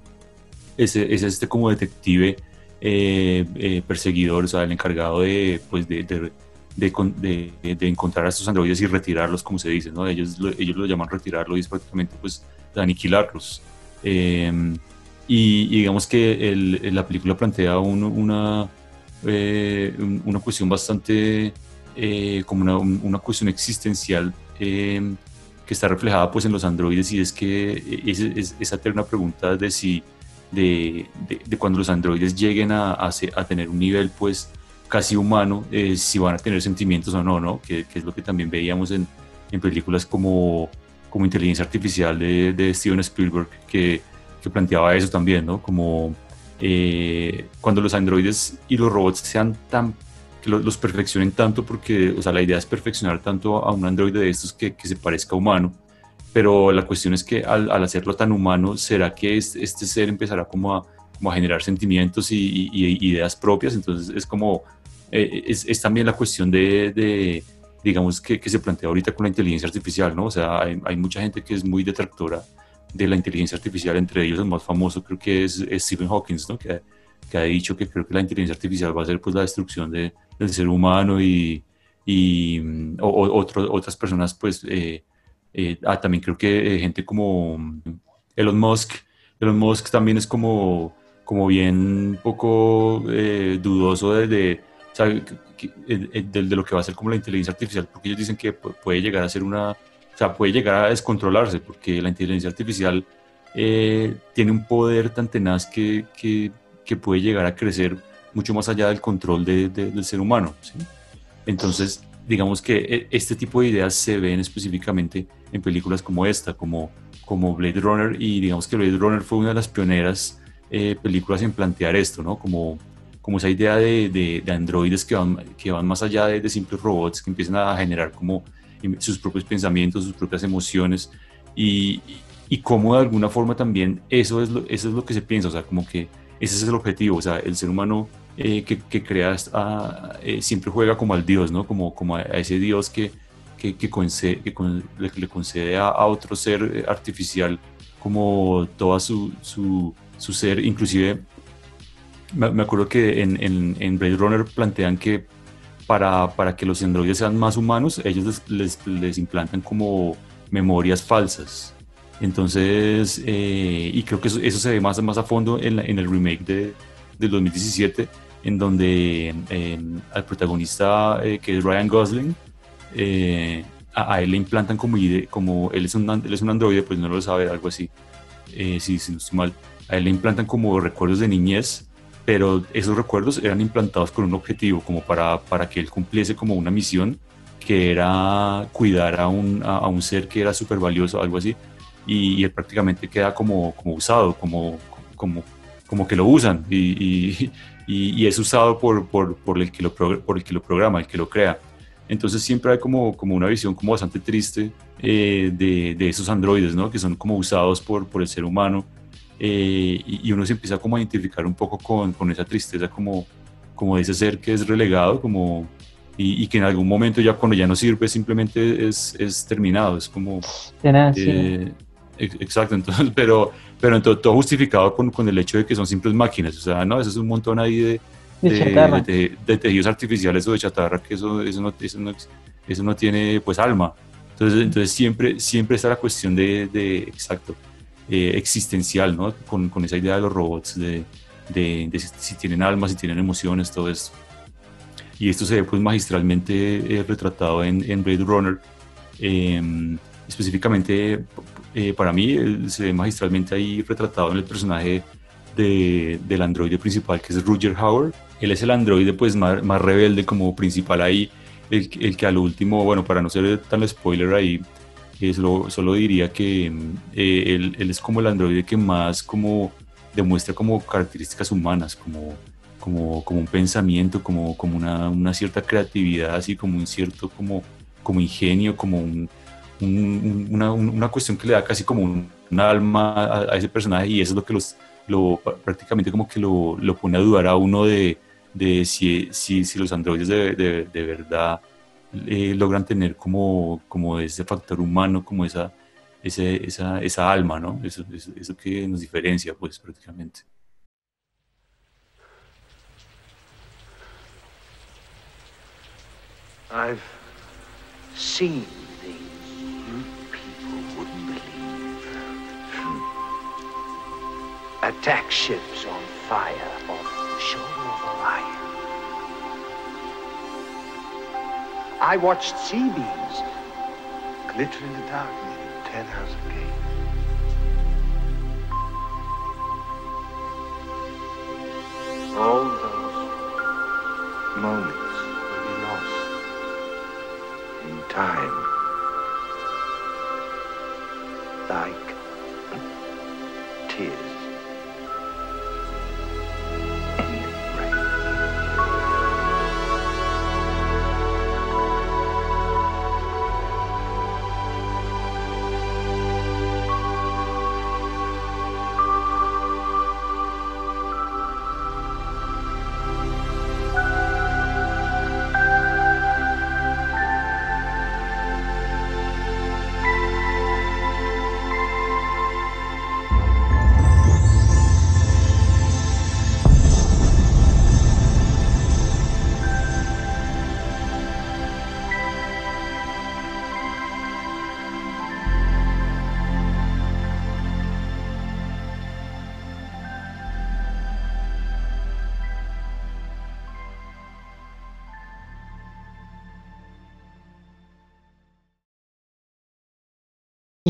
es, es este como detective eh, eh, perseguidor, o sea, el encargado de, pues, de, de, encontrar a estos androides y retirarlos, como se dice, ¿no? Ellos lo, ellos lo llaman retirarlo y es prácticamente pues aniquilarlos. Eh, y, y, digamos que la película plantea un, una, eh, una cuestión bastante, eh, como una, una, cuestión existencial que está reflejada pues en los androides y es que es, es, esa eterna pregunta de si de, de, cuando los androides lleguen a, a, a, tener un nivel pues casi humano, eh, si van a tener sentimientos o no, ¿no? Que, que es lo que también veíamos en, en películas como, como Inteligencia Artificial de, de Steven Spielberg, que, que, planteaba eso también, ¿no? Como eh, cuando los androides y los robots sean tan que los, los, perfeccionen tanto porque o sea la idea es perfeccionar tanto a un androide de estos que, que se parezca humano pero la cuestión es que al, al hacerlo tan humano, ¿será que este, este ser empezará como a, como a generar sentimientos y, y, y, ideas propias? Entonces es como, eh, es, es, también la cuestión de, de digamos, que, que, se plantea ahorita con la inteligencia artificial, ¿no? O sea, hay, hay, mucha gente que es muy detractora de la inteligencia artificial, entre ellos el más famoso creo que es, es Stephen Hawking, ¿no? Que, que, ha dicho que creo que la inteligencia artificial va a ser pues la destrucción de, del ser humano y, y o, o, otro, otras personas pues... Eh, eh, ah, también creo que eh, gente como Elon Musk, Elon Musk también es como, como bien poco eh, dudoso de, de, lo que va a ser como la inteligencia artificial, porque ellos dicen que puede llegar a ser una, o sea, puede llegar a descontrolarse, porque la inteligencia artificial eh, tiene un poder tan tenaz que, que, puede llegar a crecer mucho más allá del control de, del ser humano. Entonces, digamos que este tipo de ideas se ven específicamente en películas como esta, como, como Blade Runner, y digamos que Blade Runner fue una de las pioneras eh, películas en plantear esto, ¿no? Como, como esa idea de, de, de androides que van, que van más allá de, de, simples robots, que empiezan a generar como sus propios pensamientos, sus propias emociones, y, y cómo de alguna forma también eso es, lo, eso es lo que se piensa, o sea, como que ese es el objetivo, o sea, el ser humano eh, que, que, creas a, eh, siempre juega como al Dios, ¿no? Como, como a, ese Dios que, que, que, concede, que con, le, le, concede a, a, otro ser eh, artificial como toda su, su, su ser, inclusive me, me, acuerdo que en, en, en Blade Runner plantean que para, para que los androides sean más humanos, ellos les, les, les implantan como memorias falsas. Entonces, eh, y creo que eso, eso, se ve más, más a fondo en, la, en el remake de, del 2017, en donde eh, al protagonista, eh, que es Ryan Gosling, eh, a, a, él le implantan como, como él, es un, él es un androide, pues no lo sabe, algo así, eh, si, no estoy mal, a él le implantan como recuerdos de niñez, pero esos recuerdos eran implantados con un objetivo, como para, para que él cumpliese como una misión, que era cuidar a un, a, a un ser que era súper valioso, algo así, y, y, él prácticamente queda como, como usado, como, como, como que lo usan, y y, y es usado por, por, por, el que lo, por el que lo programa, el que lo crea. Entonces siempre hay como, como una visión como bastante triste eh, de, de, esos androides, ¿no? Que son como usados por, por el ser humano eh, y, y, uno se empieza como a identificar un poco con, con esa tristeza como, como de ese ser que es relegado como, y, y, que en algún momento ya cuando ya no sirve simplemente es, es terminado, es como...
Nada, eh.
Exacto, entonces, pero, pero todo, todo justificado con, con, el hecho de que son simples máquinas, o sea, no, eso es un montón ahí de,
de, de,
de, de tejidos artificiales o de chatarra, que eso, eso, no, eso, no, eso no tiene pues alma. Entonces, entonces siempre, siempre está la cuestión de, exacto, eh, existencial, ¿no? Con, con, esa idea de los robots, de, si tienen alma, si tienen emociones, todo esto. Y esto se ve pues magistralmente eh, retratado en, en, Blade Runner. Eh, específicamente para mí eh, se ve magistralmente ahí retratado en el personaje de, del androide principal que es Roger Howard. Él es el androide pues más, más rebelde como principal ahí, el, el, que a lo último, bueno, para no ser tan spoiler ahí, eh, solo, solo, diría que eh, él, él, es como el androide que más como demuestra como características humanas, como, como, como un pensamiento, como, como una, una cierta creatividad, así como un cierto como, como ingenio, como un, un, una, una, cuestión que le da casi como un, un alma a, a, ese personaje y eso es lo que los, lo, prácticamente como que lo, lo pone a dudar a uno de, de si, si, si los androides de, de, de verdad eh, logran tener como, como ese factor humano, como esa, ese, esa, esa alma, ¿no? Eso, eso, que nos diferencia, pues, prácticamente.
I've seen things you people wouldn't believe. Attack ships on fire off the shore. Orion. I watched sea beams glitter in the dark near Ten House Gate. All those moments will be lost in time. Like tears.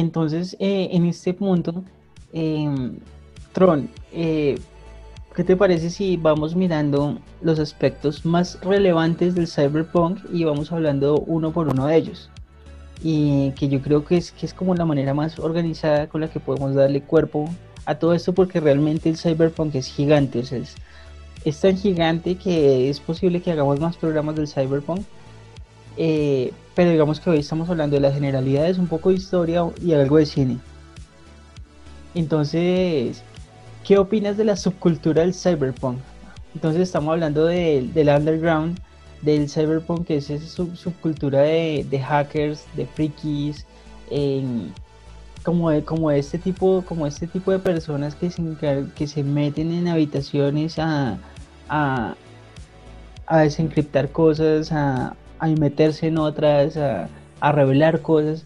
Entonces, eh, en este punto, em, Tron, eh, ¿qué te parece si vamos mirando los aspectos más relevantes del cyberpunk y vamos hablando uno por uno de ellos? Y que yo creo que es, que es como la manera más organizada con la que podemos darle cuerpo a todo esto porque realmente el cyberpunk es gigante, o sea, es, es tan gigante que es posible que hagamos más programas del cyberpunk. Eh, pero digamos que hoy estamos hablando de las generalidades, un poco de historia y algo de cine. Entonces, ¿qué opinas de la subcultura del cyberpunk? Entonces estamos hablando de- del underground, del cyberpunk, que es esa sub- subcultura de, hackers, de frikis, como de, como este tipo, como este tipo de personas que se, que se meten en habitaciones a, a, a desencriptar cosas, a, a meterse en otras, a, a revelar cosas,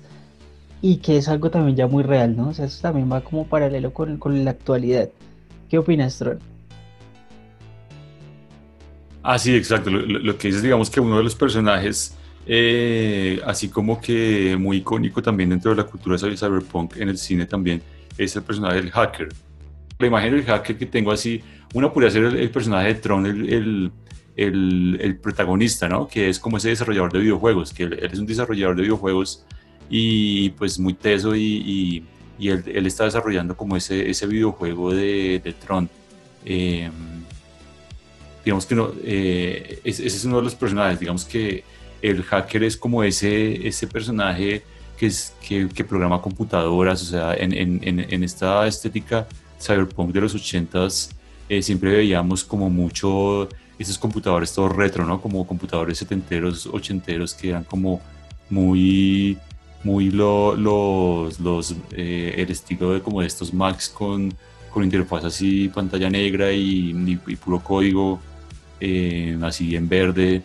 y que es algo también ya muy real, ¿no? O sea, eso también va como paralelo con, con la actualidad. ¿Qué opinas, Tron?
Ah, sí, exacto. Lo, lo- que dices, digamos que uno de los personajes, eh, así como que muy icónico también dentro de la cultura cy- cyberpunk en el cine también, es el personaje del hacker. La imagen del hacker que tengo así, una podría ser el, el personaje de Tron, el, el, el- el protagonista, ¿no? Que es como ese desarrollador de videojuegos, que él, él es un desarrollador de videojuegos y pues muy teso y, y- y él, él está desarrollando como ese, ese videojuego de, de Tron. Em, digamos que no, eh, es- ese es uno de los personajes, digamos que el hacker es como ese, ese personaje que, es, que, que programa computadoras, o sea, en, en, en esta estética cyberpunk de los 80s eh, siempre veíamos como mucho esos computadores todos retro, ¿no? Como computadores setenteros, ochenteros que eran como muy muy lo- los, los eh, el estilo de como de estos Macs con, con interfaz así, pantalla negra y, puro código, eh, así en verde.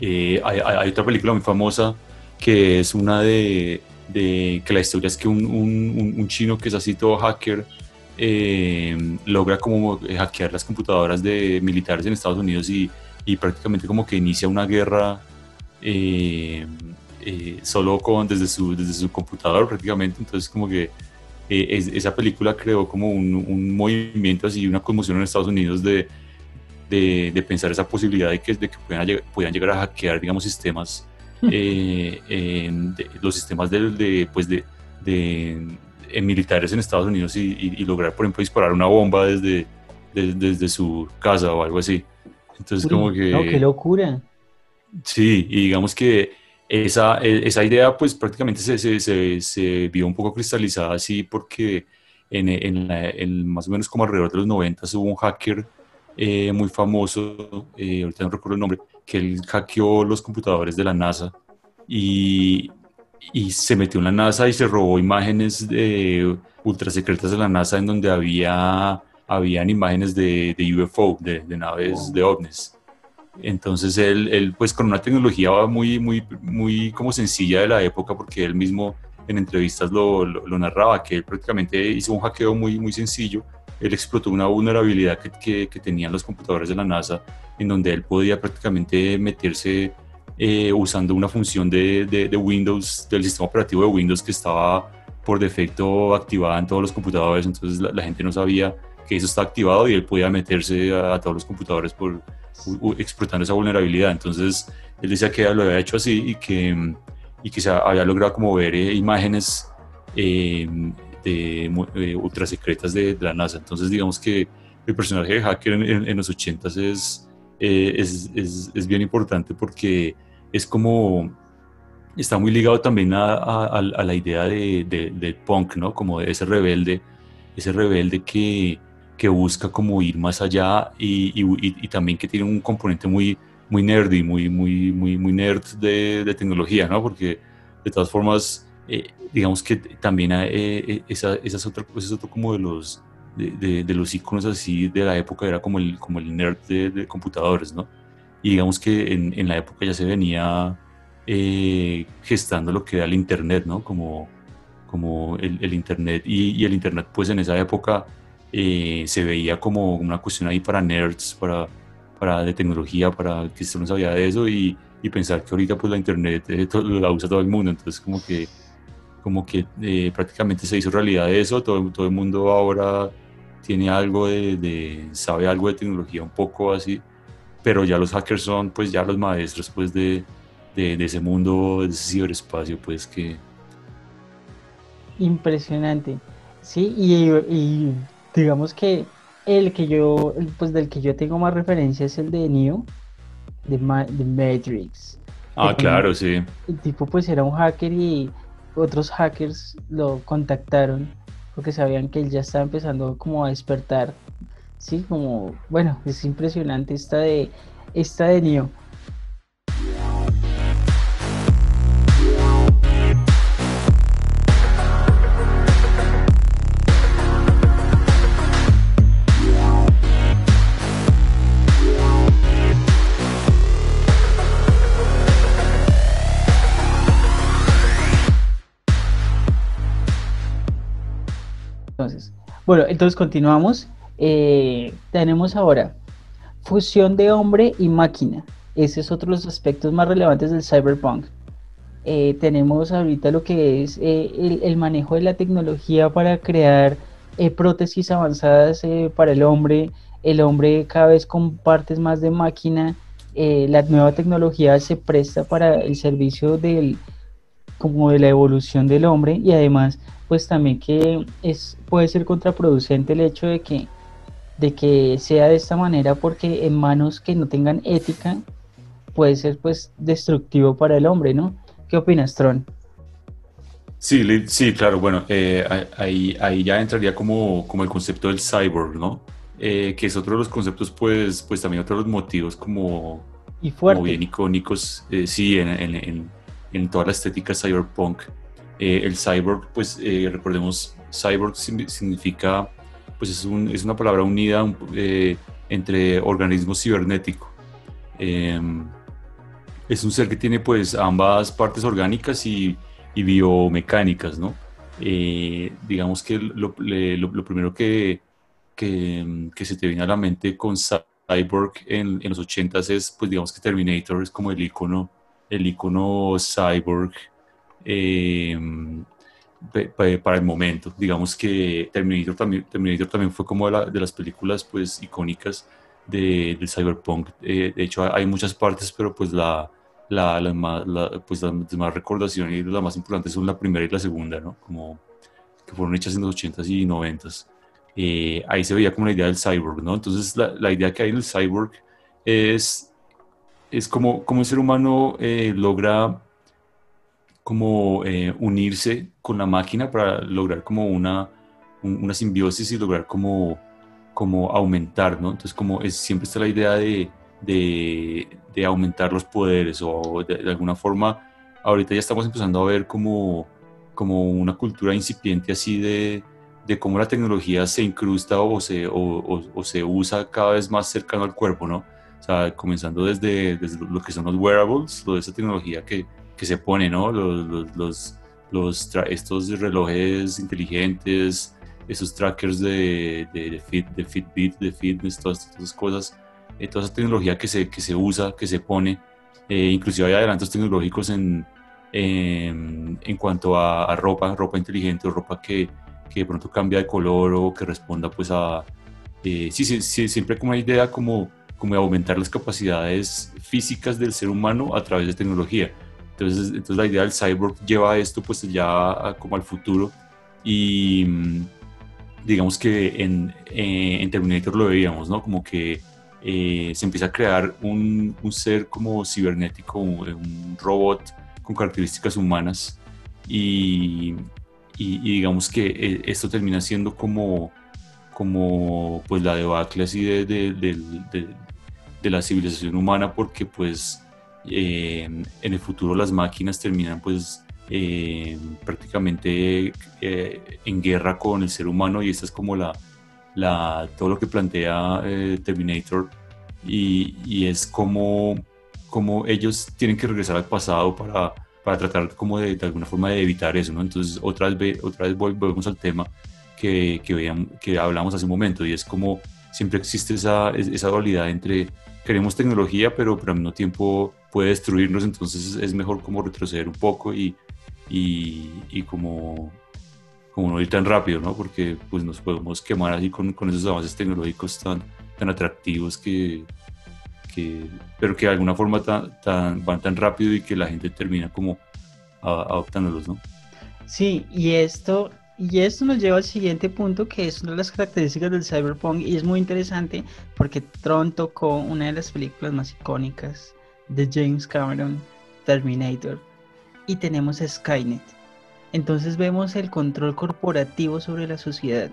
Eh, hay, otra película muy famosa que es una de, de que la historia es que un- un chino que es así todo hacker eh, logra como hackear las computadoras de militares en Estados Unidos y, y prácticamente como que inicia una guerra eh, eh, solo con, desde, su, desde su computador prácticamente. Entonces como que eh, es- esa película creó como un, un movimiento así, una conmoción en Estados Unidos de, de, de pensar esa posibilidad de que, de que puedan, lleg- puedan llegar a hackear, digamos, sistemas, eh, de- los sistemas de, de, pues de, de- en militares en Estados Unidos y, y- y lograr, por ejemplo, disparar una bomba desde, de- desde su casa o algo así. Entonces,
Uy,
como que...
No, qué locura.
Sí, y digamos que esa, e- esa idea pues prácticamente se, se, se, se vio un poco cristalizada así porque en, en, la- en más o menos como alrededor de los 90 hubo un hacker eh, muy famoso, eh, ahorita no recuerdo el nombre, que él hackeó los computadores de la NASA y, y se metió en la NASA y se robó imágenes de, ultra secretas de la NASA en donde había habían imágenes de, de UFO, de, de naves de ovnis. Entonces él, él, pues con una tecnología muy, muy, muy como sencilla de la época, porque él mismo en entrevistas lo, lo, narraba, que él prácticamente hizo un hackeo muy, muy sencillo. Él explotó una vulnerabilidad que, que, que tenían los computadores de la NASA, en donde él podía prácticamente meterse eh, usando una función de, de, de, Windows, del sistema operativo de Windows que estaba por defecto activada en todos los computadores, entonces la, la gente no sabía que eso está activado y él podía meterse a, a todos los computadores por explotando esa vulnerabilidad. Entonces él decía que lo había hecho así y que, y que se había logrado como ver eh, imágenes eh, de, eh, ultra secretas de, de, la NASA. Entonces digamos que el personaje de hacker en, en, en los 80s es, es, es, es, bien importante porque es como está muy ligado también a, a, a la idea de, de, de, punk, ¿no? Como de ese rebelde, ese rebelde que, que busca como ir más allá y, y, y, también que tiene un componente muy, muy nerdy, muy, muy, muy, muy nerd de, de tecnología, ¿no? Porque de todas formas, eh, digamos que también eh, eh esa, esa, es otra, ese es otro como de los, de, de, de, los iconos así de la época, era como el, como el nerd de, computadores, ¿no? Y digamos que en, en la época ya se venía eh, gestando lo que era el Internet, ¿no? Como, como el, el Internet. Y, y, el Internet pues en esa época eh, se veía como una cuestión ahí para nerds, para, para de tecnología, para que esto no sabía de eso y, y pensar que ahorita pues la internet eh, todo, la usa todo el mundo, entonces como que, como que eh, prácticamente se hizo realidad eso, todo, todo el mundo ahora tiene algo de, de, sabe algo de tecnología un poco así, pero ya los hackers son pues ya los maestros pues de, de, de ese mundo, de ese ciberespacio pues que...
Impresionante, sí, y, y digamos que el que yo, pues del que yo tengo más referencia es el de Neo, de, Ma de Matrix.
Ah, claro, sí.
El tipo pues era un hacker y otros hackers lo contactaron porque sabían que él ya estaba empezando como a despertar. Sí, como, bueno, es impresionante esta de, esta de Neo. Bueno, entonces continuamos. Eh, tenemos ahora fusión de hombre y máquina. Ese es otro de los aspectos más relevantes del cyberpunk. Eh, tenemos ahorita lo que es eh, el, manejo de la tecnología para crear eh, prótesis avanzadas para el hombre. El hombre cada vez con partes más de máquina. La nueva tecnología se presta para el servicio del como de la evolución del hombre y además pues también que es, puede ser contraproducente el hecho de que, de que sea de esta manera porque en manos que no tengan ética puede ser pues destructivo para el hombre, ¿no? ¿Qué opinas, Tron?
Sí, sí, claro, bueno, eh, ahí, ahí ya entraría como, como el concepto del cyborg, ¿no? Eh, que es otro de los conceptos, pues, pues también otro de los motivos como,
y
como bien icónicos, eh, sí, en, en, en, en, toda la estética cyberpunk. Eh, el cyborg, pues eh, recordemos, cyborg significa, pues es, un, es una palabra unida eh, entre organismo cibernético. Em, es un ser que tiene pues ambas partes orgánicas y, y biomecánicas, ¿no? digamos que lo, lo, lo primero que, que, que, se te viene a la mente con cyborg en, en los 80s es, pues digamos que Terminator es como el icono, el icono cyborg eh, para el momento. Digamos que Terminator también, Terminator también fue como de, la, de las películas pues icónicas de, del cyberpunk. Eh, de hecho hay muchas partes, pero pues la, la, la, más, la pues las más recordaciones y las más importantes son la primera y la segunda, ¿no? Como que fueron hechas en los 80s y 90s. Eh, ahí se veía como la idea del cyborg, ¿no? Entonces la, idea que hay en el cyborg es, es como, como un ser humano eh, logra como eh, unirse con la máquina para lograr como una, un, una simbiosis y lograr como, como aumentar, ¿no? Entonces como es, siempre está la idea de, de, de aumentar los poderes o de, de, alguna forma, ahorita ya estamos empezando a ver como, como una cultura incipiente así de, de cómo la tecnología se incrusta o se, o, o, o se usa cada vez más cercano al cuerpo, ¿no? O sea, comenzando desde, desde lo que son los wearables, toda esa tecnología que, que se pone, ¿no? Los, los, los, estos relojes inteligentes, esos trackers de, de, de, fit, de Fitbit, de fitness, todas estas cosas, eh, toda esa tecnología que se, que se usa, que se pone, eh, inclusive hay adelantos tecnológicos en, en, en cuanto a, a ropa, ropa inteligente ropa que, que de pronto cambia de color o que responda pues a... eh, sí, sí, sí, siempre como una idea como, como de aumentar las capacidades físicas del ser humano a través de tecnología. Entonces, entonces la idea del cyborg lleva esto pues ya como al futuro y mm, digamos que en, eh, en Terminator lo veíamos, ¿no? Como que eh, se empieza a crear un, un ser como cibernético, un, un robot con características humanas y, y- y digamos que eh, esto termina siendo como, como pues la debacle así de, de- de- de la civilización humana porque pues eh, en el futuro las máquinas terminan pues eh, prácticamente eh, en guerra con el ser humano y esta es como la, la todo lo que plantea eh, Terminator y, y es como, como ellos tienen que regresar al pasado para, para tratar como de, de alguna forma de evitar eso, ¿no? Entonces otra vez, ve- otra vez vol- volvemos al tema que, que, que hablamos hace un momento y es como siempre existe esa, es- esa dualidad entre queremos tecnología pero, pero al mismo tiempo puede destruirnos, entonces es mejor como retroceder un poco y, y, como, como no ir tan rápido, ¿no? Porque pues nos podemos quemar así con, con esos avances tecnológicos tan, tan atractivos que, que, pero que de alguna forma tan, tan, van tan rápido y que la gente termina como adoptándolos, ¿no?
Sí, y esto, y esto nos lleva al siguiente punto, que es una de las características del cyberpunk, y es muy interesante porque Tron tocó una de las películas más icónicas de James Cameron, Terminator, y tenemos Skynet. Entonces vemos el control corporativo sobre la sociedad.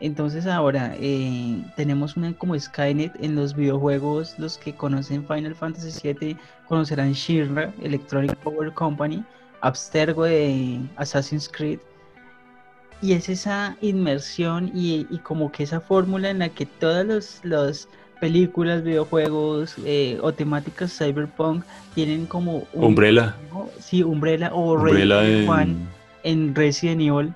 Entonces ahora eh, tenemos una como Skynet en los videojuegos, los que conocen Final Fantasy VII conocerán Shinra, Electronic Power Company, Abstergo de Assassin's Creed. Y es esa inmersión y, como que esa fórmula en la que todas los- películas, videojuegos eh, o temáticas cyberpunk tienen como un...
Umbrella.
Sí, Umbrella o
Umbrella
Player
en-
One en Resident Evil.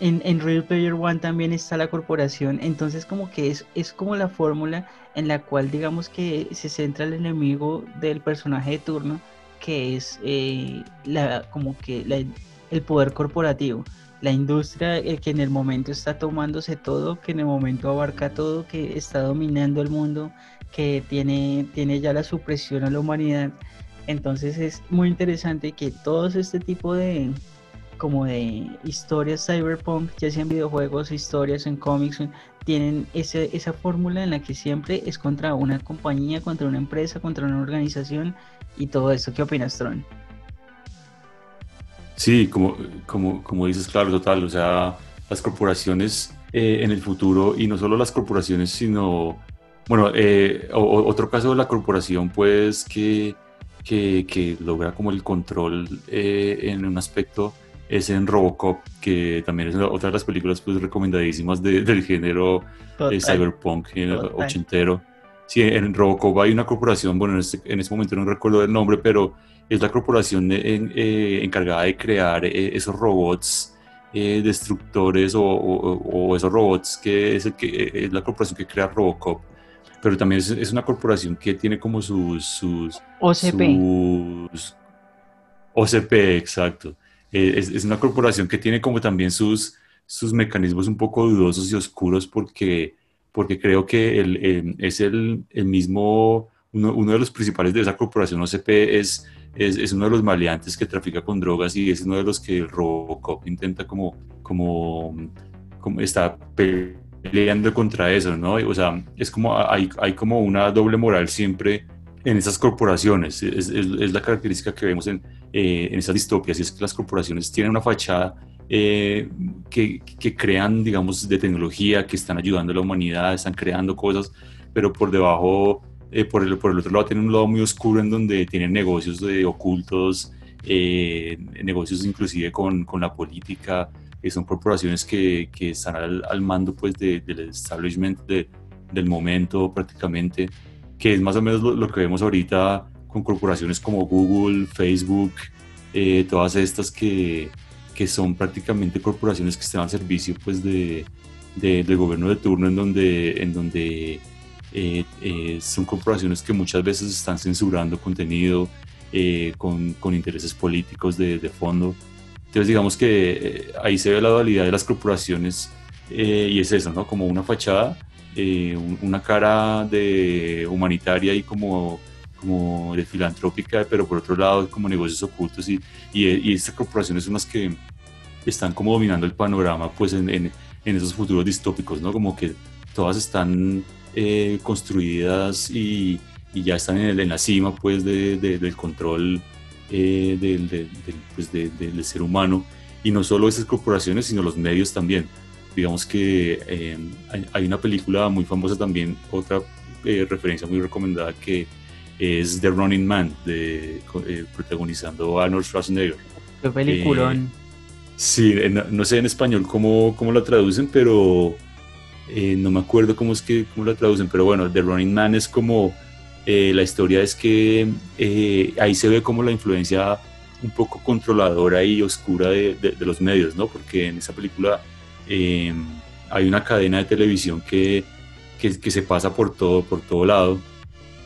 En, en Ready Player One también está la corporación. Entonces como que es, es como la fórmula en la cual digamos que se centra el enemigo del personaje de turno, que es eh, la, como que la- el poder corporativo. La industria el que en el momento está tomándose todo, que en el momento abarca todo, que está dominando el mundo, que tiene, tiene ya la supresión a la humanidad. Entonces es muy interesante que todos este tipo de como de historias cyberpunk, ya sean videojuegos, historias en cómics, en- tienen ese, esa fórmula en la que siempre es contra una compañía, contra una empresa, contra una organización y todo esto. ¿Qué opinas, Tron?
Sí, como, como, como dices, claro, total. O sea, las corporaciones eh, en el futuro, y no solo las corporaciones, sino, bueno, eh, o- otro caso de la corporación, pues, que, que, que logra como el control eh, en un aspecto es en Robocop, que también es otra de las películas pues recomendadísimas de- del género eh, cyberpunk eh,
Total.
ochentero. Sí, en Robocop hay una corporación, bueno, en este, en este momento no recuerdo el nombre, pero es la corporación en- eh, encargada de crear eh, esos robots eh, destructores o, o- o esos robots que es, el que eh, es la corporación que crea Robocop. Pero también es, es una corporación que tiene como sus, sus,
OCP.
sus OCP, exacto. Eh, Es, es una corporación que tiene como también sus, sus mecanismos un poco dudosos y oscuros porque, porque creo que el, el- es el, el mismo, uno, uno de los principales de esa corporación OCP es, es, es uno de los maleantes que trafica con drogas y es uno de los que el Robocop intenta como, como, como está peleando contra eso, ¿no? O sea, es como, hay, hay como una doble moral siempre en esas corporaciones. Es, es- es la característica que vemos en, eh, en esas distopias, y es que las corporaciones tienen una fachada eh, que, que crean, digamos, de tecnología, que están ayudando a la humanidad, están creando cosas, pero por debajo, eh, por, el, por el otro lado, tienen un lado muy oscuro en donde tienen negocios de ocultos, eh, negocios inclusive con, con la política, son corporaciones que, que están al, al mando pues de- del establishment de- del momento prácticamente que es más o menos lo, lo que vemos ahorita con corporaciones como Google, Facebook, eh, todas estas que, que, son prácticamente corporaciones que están al servicio pues, de, de, del gobierno de turno, en donde, en donde eh, eh, son corporaciones que muchas veces están censurando contenido con, con, intereses políticos de, de, fondo. Entonces digamos que ahí se ve la dualidad de las corporaciones y es eso, ¿no? Como una fachada, una cara de humanitaria y como como de filantrópica, pero por otro lado como negocios ocultos y, y, estas corporaciones son las que están como dominando el panorama pues en, en, esos futuros distópicos, ¿no? Como que todas están eh, construidas y, y, ya están en, en la cima pues de, del control eh, del, pues del, ser humano y no solo esas corporaciones sino los medios también. Digamos que eh, hay, una película muy famosa también, otra referencia muy recomendada que es The Running Man, de, eh, protagonizando a Arnold Schwarzenegger.
Qué peliculón.
Eh, sí, no, sé en español cómo, cómo la traducen, pero eh, no me acuerdo cómo es que cómo la traducen, pero bueno, The Running Man es como la historia es que ahí se ve como la influencia un poco controladora y oscura de, de, los medios, ¿no? Porque en esa película hay una cadena de televisión que, que, que, se pasa por todo, por todo lado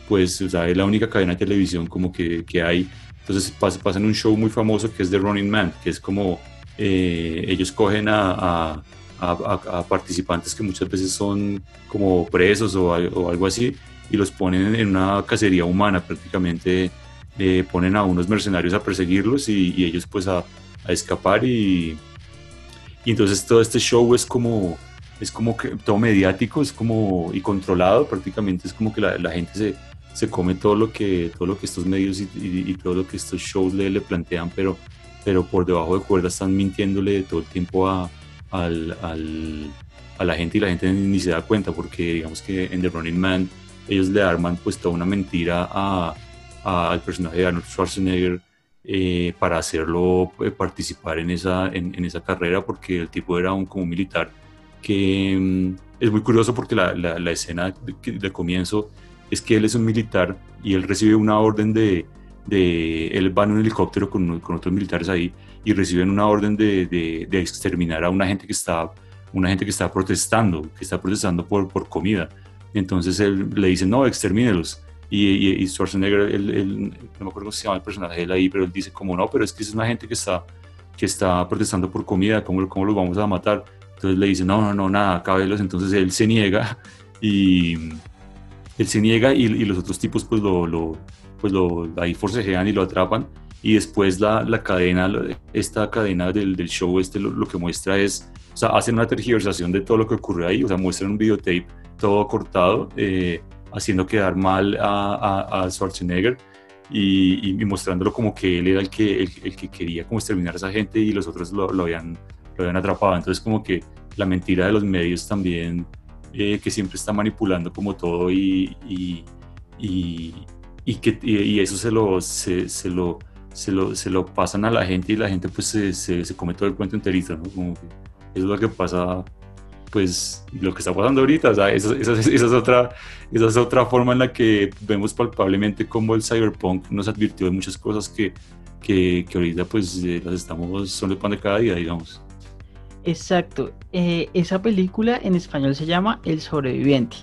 pues o sea, es la única cadena de televisión como que, que hay. Entonces pasa, en un show muy famoso que es The Running Man, que es como eh, ellos cogen a, a, a, participantes que muchas veces son como presos o, o, algo así y los ponen en una cacería humana prácticamente. Eh, ponen a unos mercenarios a perseguirlos y, y ellos pues a, escapar y, y entonces todo este show es como es como que todo mediático, es como y controlado prácticamente, es como que la, la gente se, se come todo lo que, todo lo que estos medios y, todo lo que estos shows le, plantean, pero, pero por debajo de cuerda están mintiéndole todo el tiempo a, al, al, a la gente y la gente ni se da cuenta porque digamos que en The Running Man ellos le arman pues toda una mentira a, al personaje de Arnold Schwarzenegger eh, para hacerlo eh, participar en esa, en, esa carrera porque el tipo era un como militar que mm, es muy curioso porque la, la, escena de comienzo es que él es un militar y él recibe una orden de, de él va en un helicóptero con, con otros militares ahí y reciben una orden de, de, de, exterminar a una gente que está una gente que está protestando, que está protestando por, por comida. Entonces él le dice, no, extermínelos. Y, y, y Schwarzenegger, él, no me acuerdo cómo se llama el personaje él ahí, pero él dice, como no, pero es que es una gente que está, que está protestando por comida, ¿cómo, cómo los vamos a matar? Entonces le dice, no, no, no, nada, cábelos. Entonces él se niega y, él se niega y, y los otros tipos pues lo, lo, pues lo ahí forcejean y lo atrapan y después la, la cadena, esta cadena del, del show este lo, lo, que muestra es, o sea, hacen una tergiversación de todo lo que ocurrió ahí, o sea, muestran un videotape todo cortado, eh, haciendo quedar mal a, a, a Schwarzenegger y, y, mostrándolo como que él era el que, el, el, que quería como exterminar a esa gente y los otros lo, lo, habían, lo habían atrapado. Entonces como que la mentira de los medios también eh, que siempre está manipulando como todo y, y, y, y que, y, eso se lo, se, se, lo, se, lo, se lo pasan a la gente y la gente pues se, se, se come todo el cuento enterito, ¿no? Como que eso es lo que pasa pues lo que está pasando ahorita, o sea, esa, esa, esa, es otra, esa es otra forma en la que vemos palpablemente cómo el cyberpunk nos advirtió de muchas cosas que, que, que ahorita pues eh, las estamos, son el pan de cada día, digamos.
Exacto. Eh, esa película en español se llama El sobreviviente.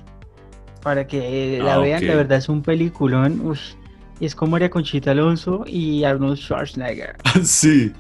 Para que la ah, vean, okay. la verdad es un peliculón. Uf, es como María Conchita Alonso y Arnold Schwarzenegger.
sí.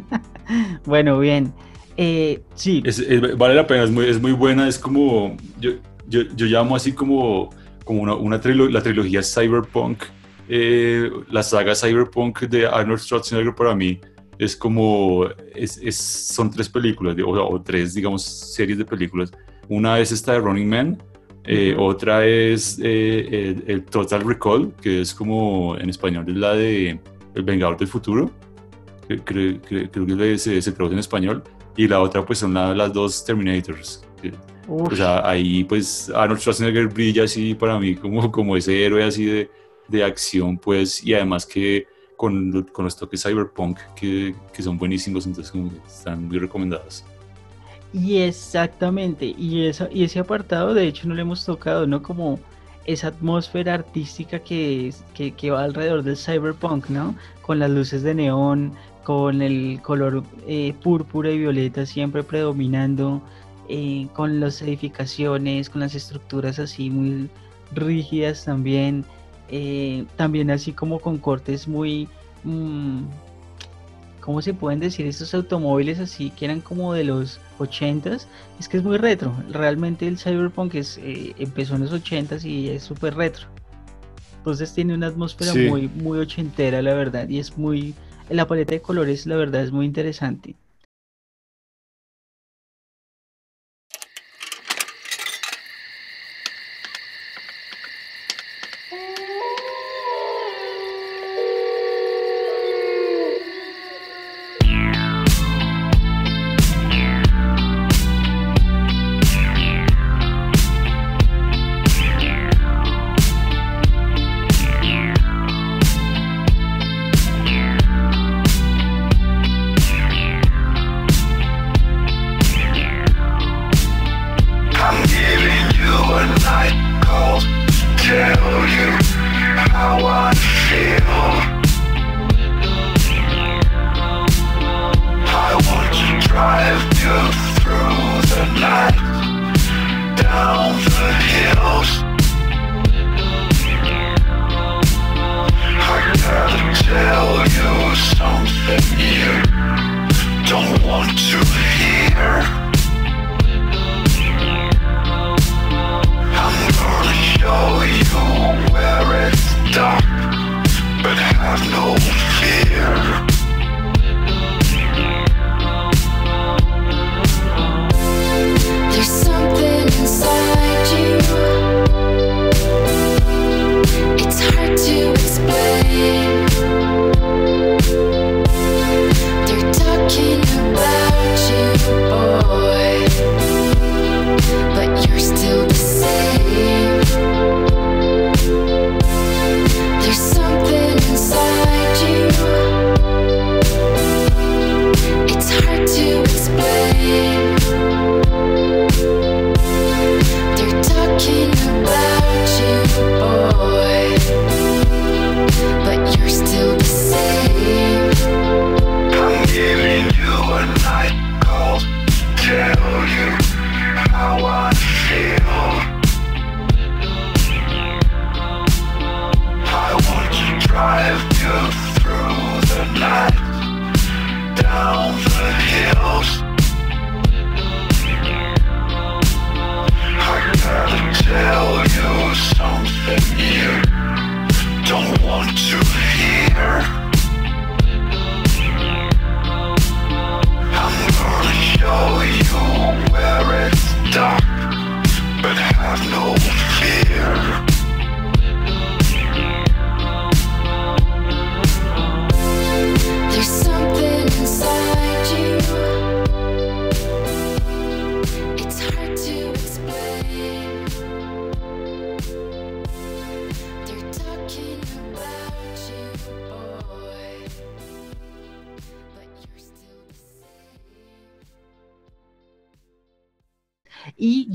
bueno, bien. Eh, sí.
Es, es, vale la pena, es muy, es muy buena. Es como. Yo, yo, yo llamo así como, como una, una trilo la trilogía Cyberpunk. Eh, la saga Cyberpunk de Arnold Schwarzenegger para mí es como, es, es, son tres películas, o, o, tres, digamos, series de películas. Una es esta de Running Man, eh, uh -huh. otra es eh, el, el, Total Recall, que es como, en español, es la de El Vengador del Futuro, que, creo, que, creo que se, se traduce en español, y la otra pues son la, las dos Terminators. Que, o sea, ahí pues Arnold Schwarzenegger brilla así para mí como, como ese héroe así de, de acción, pues, y además que con, con los toques cyberpunk que, que son buenísimos, entonces están muy recomendados.
Y exactamente, y, eso, y ese apartado de hecho no lo hemos tocado, ¿no? Como esa atmósfera artística que, que, que va alrededor del cyberpunk, ¿no? Con las luces de neón, con el color eh, púrpura y violeta siempre predominando, eh, con las edificaciones, con las estructuras así muy rígidas también, eh, también así como con cortes muy... mm, ¿Cómo se pueden decir estos automóviles así que eran como de los 80s? Es que es muy retro. Realmente el Cyberpunk es, eh, empezó en los 80s y es súper retro. Entonces tiene una atmósfera
Sí.
muy, muy ochentera, la verdad. Y es muy. La paleta de colores, la verdad, es muy interesante.
I gotta tell you something you don't want to hear. I'm gonna show you where it's dark, but have no fear.
There's something inside They're talking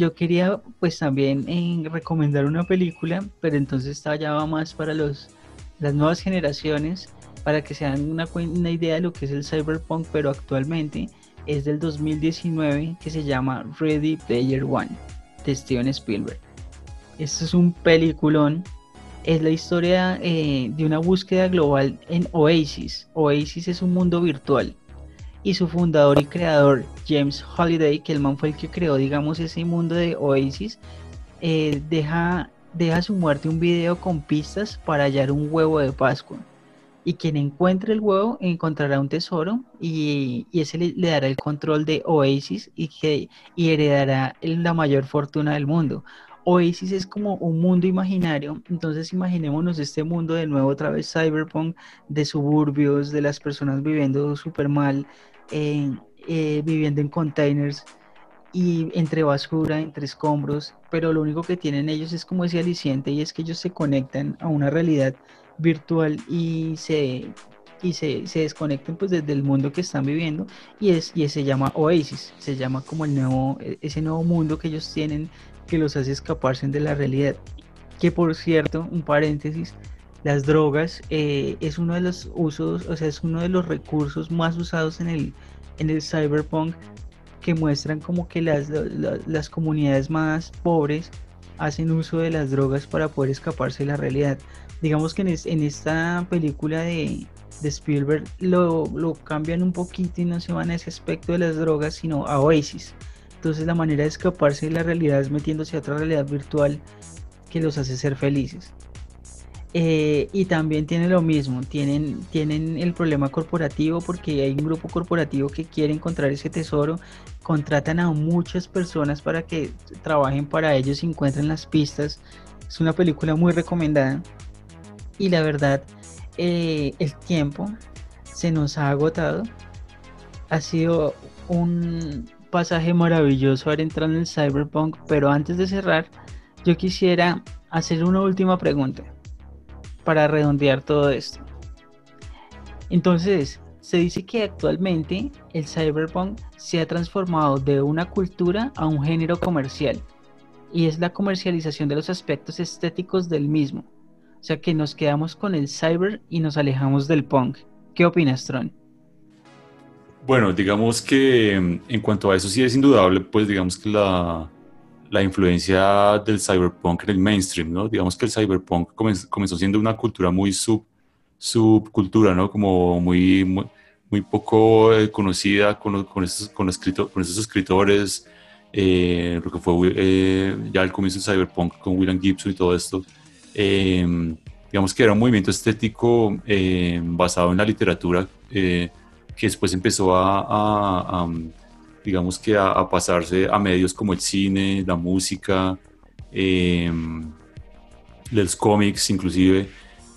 yo quería, pues también eh, recomendar una película, pero entonces esta ya más para los, las nuevas generaciones, para que se dan una, una idea de lo que es el cyberpunk, pero actualmente es del 2019, que se llama Ready Player One, de Steven Spielberg. Esto es un peliculón. Es la historia eh, de una búsqueda global en Oasis. Oasis es un mundo virtual. Y su fundador y creador, James Holiday, que el man fue el que creó, digamos, ese mundo de Oasis, eh, deja, deja su muerte un video con pistas para hallar un huevo de Pascua. Y quien encuentre el huevo encontrará un tesoro y, y ese le, dará el control de Oasis y, que, y heredará la mayor fortuna del mundo. Oasis es como un mundo imaginario, entonces imaginémonos este mundo de nuevo otra vez cyberpunk, de suburbios, de las personas viviendo súper mal, eh, viviendo en containers y entre basura, entre escombros, pero lo único que tienen ellos es como ese aliciente y es que ellos se conectan a una realidad virtual y se y se, se desconectan pues desde el mundo que están viviendo y es y se llama Oasis, se llama como el nuevo e- ese nuevo mundo que ellos tienen que los hace escaparse de la realidad. Que por cierto, un paréntesis, las drogas eh, es uno de los usos, o sea, es uno de los recursos más usados en el, en el cyberpunk que muestran como que las, la- las comunidades más pobres hacen uso de las drogas para poder escaparse de la realidad. Digamos que en, en esta película de, de Spielberg lo, lo cambian un poquito y no se van a ese aspecto de las drogas, sino a Oasis. Entonces la manera de escaparse de la realidad es metiéndose a otra realidad virtual que los hace ser felices. Eh, y también tiene lo mismo, tienen, tienen el problema corporativo porque hay un grupo corporativo que quiere encontrar ese tesoro, contratan a muchas personas para que trabajen para ellos y encuentren las pistas. Es una película muy recomendada y la verdad eh, el tiempo se nos ha agotado. Ha sido un pasaje maravilloso haber entrado en el cyberpunk, pero antes de cerrar, yo quisiera hacer una última pregunta para redondear todo esto. Entonces, se dice que actualmente el cyberpunk se ha transformado de una cultura a un género comercial y es la comercialización de los aspectos estéticos del mismo. O sea que nos quedamos con el cyber y nos alejamos del punk. ¿Qué opinas, Tron?
Bueno, digamos que mm, en cuanto a eso sí es indudable, pues digamos que la, la influencia del cyberpunk en el mainstream, ¿no? Digamos que el cyberpunk comenz- comenzó siendo una cultura muy sub, subcultura, ¿no? Como muy, muy, muy poco eh, conocida con, con, estos, con, con estos escritores, eh, lo que fue eh, ya al comienzo del cyberpunk con William Gibson y todo esto. Eh, digamos que era un movimiento estético eh, basado en la literatura eh, que después empezó a, a- a, digamos que a, a pasarse a medios como el cine, la música, eh, los cómics inclusive,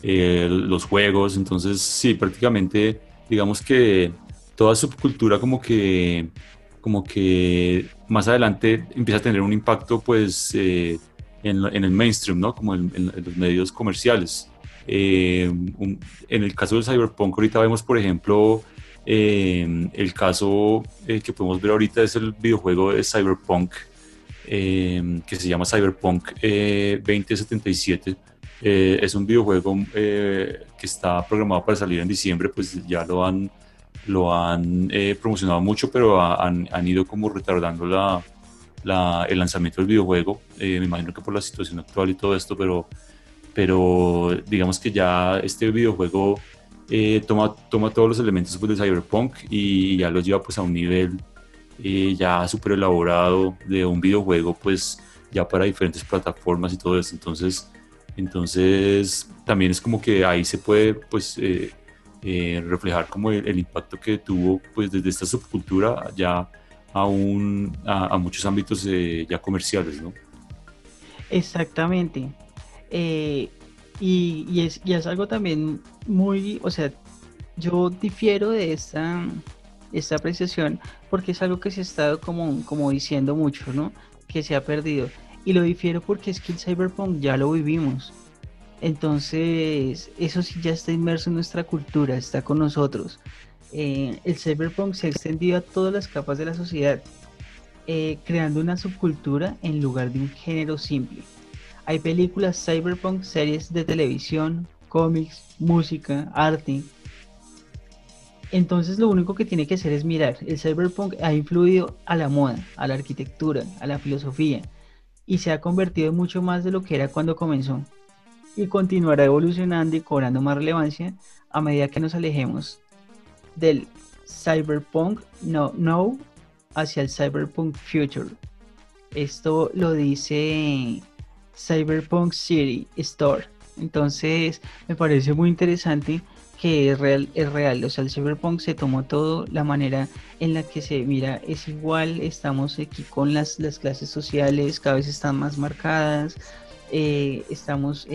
eh, los juegos, entonces sí, prácticamente digamos que toda subcultura como que como que más adelante empieza a tener un impacto pues eh, en, en el mainstream, ¿no? Como en- en los medios comerciales. Eh, un- en el caso del cyberpunk ahorita vemos por ejemplo eh, el caso eh, que podemos ver ahorita es el videojuego de Cyberpunk eh, que se llama Cyberpunk eh, 2077. Eh, es un videojuego eh, que está programado para salir en diciembre, pues ya lo han, lo han eh, promocionado mucho, pero ha- han, han ido como retardando la, la- el lanzamiento del videojuego. Eh, me imagino que por la situación actual y todo esto, pero, pero digamos que ya este videojuego eh, toma, toma todos los elementos pues, de Cyberpunk y ya los lleva pues a un nivel eh, ya súper elaborado de un videojuego pues ya para diferentes plataformas y todo eso. Entonces, entonces también es como que ahí se puede pues eh, eh, reflejar como el, el impacto que tuvo pues desde esta subcultura ya a, un, a, a muchos ámbitos eh, ya comerciales, ¿no?
Exactamente. Eh, y, y es, y es algo también muy, o sea, yo difiero de esta, esta apreciación porque es algo que se ha estado como, como diciendo mucho, ¿no? Que se ha perdido. Y lo difiero porque es que el cyberpunk ya lo vivimos. Entonces, eso sí ya está inmerso en nuestra cultura, está con nosotros. Eh, el cyberpunk se ha extendido a todas las capas de la sociedad, eh, creando una subcultura en lugar de un género simple. Hay películas cyberpunk, series de televisión, cómics, música, arte. Entonces lo único que tiene que hacer es mirar. El cyberpunk ha influido a la moda, a la arquitectura, a la filosofía y se ha convertido en mucho más de lo que era cuando comenzó. Y continuará evolucionando y cobrando más relevancia a medida que nos alejemos del cyberpunk no, no hacia el cyberpunk future. Esto lo dice Cyberpunk City Store. Entonces me parece muy interesante que es real, es real. O sea, el Cyberpunk se tomó todo, la manera en la que se mira es igual. Estamos aquí con las, las clases sociales, cada vez están más marcadas. eh, estamos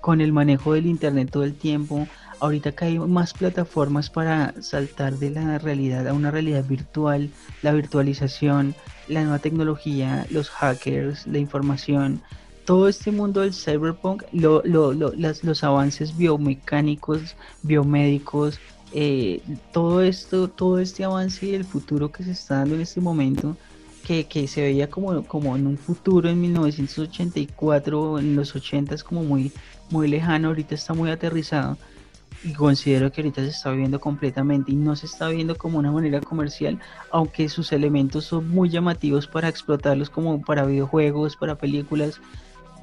con el manejo del internet todo el tiempo. Ahorita que hay más plataformas para saltar de la realidad a una realidad virtual, la virtualización, la nueva tecnología, los hackers, la información, todo este mundo del cyberpunk, lo- lo- lo- las- los avances biomecánicos, biomédicos, eh, todo esto, todo este avance y el futuro que se está dando en este momento que, que se veía como, como en un futuro en 1984, en los 80 es como muy, muy lejano, ahorita está muy aterrizado y considero que ahorita se está viviendo completamente y no se está viendo como una manera comercial, aunque sus elementos son muy llamativos para explotarlos como para videojuegos, para películas.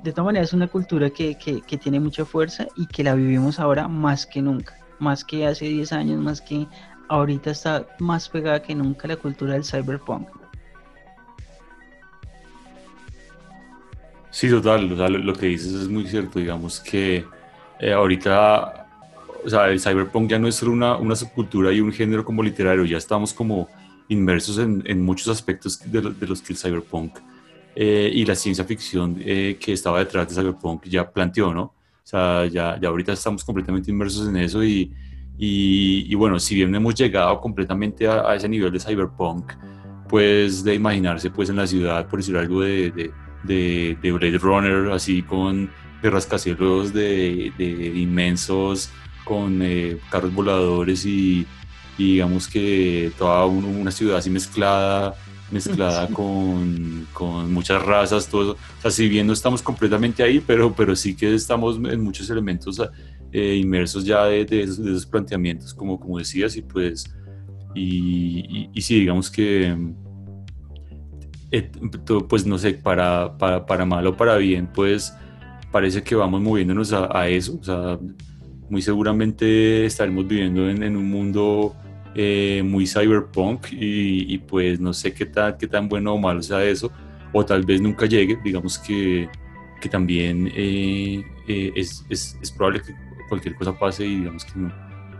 De todas maneras es una cultura que, que, tiene mucha fuerza y que la vivimos ahora más que nunca, más que hace 10 años, más que ahorita está más pegada que nunca la cultura del cyberpunk.
Sí, total, lo que dices es muy cierto, digamos que eh, ahorita, o sea, el cyberpunk ya no es solo una, una subcultura y un género como literario, ya estamos como inmersos en, en muchos aspectos de, de los que el cyberpunk eh, y la ciencia ficción eh, que estaba detrás de cyberpunk ya planteó, ¿no? O sea, ya, ya ahorita estamos completamente inmersos en eso y, y, y bueno, si bien hemos llegado completamente a, a ese nivel de cyberpunk, pues de imaginarse pues en la ciudad, por decir algo de, de, de, de Blade Runner, así con de rascacielos de, de inmensos, con eh, carros voladores y, y digamos que toda un- una ciudad así mezclada, mezclada
Sí.
con, con muchas razas, todo eso. O sea, si bien no estamos completamente ahí, pero, pero sí que estamos en muchos elementos eh, inmersos ya de, de esos, de esos planteamientos, como, como decías, y pues, y, y, y sí, digamos que, eh, pues no sé, para, para, para mal o para bien, pues parece que vamos moviéndonos a, a eso, o sea, muy seguramente estaremos viviendo en, en un mundo eh, muy cyberpunk y, y, pues no sé qué tan, qué tan bueno o malo sea eso, o tal vez nunca llegue, digamos que, que también eh, eh, es, es, es probable que cualquier cosa pase y digamos que no,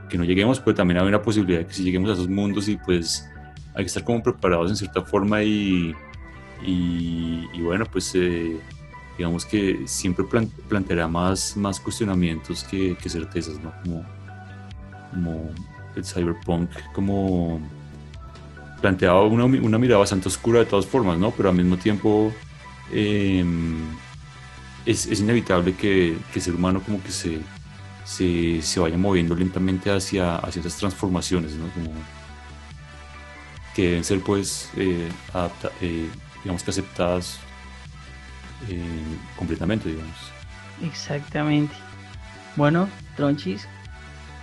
que no lleguemos, pero también hay una posibilidad de que si lleguemos a esos mundos y pues hay que estar como preparados en cierta forma y, y, y bueno, pues eh, digamos que siempre plan- planteará más, más cuestionamientos que, certezas, ¿no? Como, como el cyberpunk, como planteaba una, una mirada bastante oscura de todas formas, ¿no? Pero al mismo tiempo eh, es, es, inevitable que, que el ser humano como que se, se, se vaya moviendo lentamente hacia, hacia esas transformaciones, ¿no? Como que deben ser pues eh, eh, digamos que aceptadas eh, completamente, digamos.
Exactamente. Bueno, Tronchis,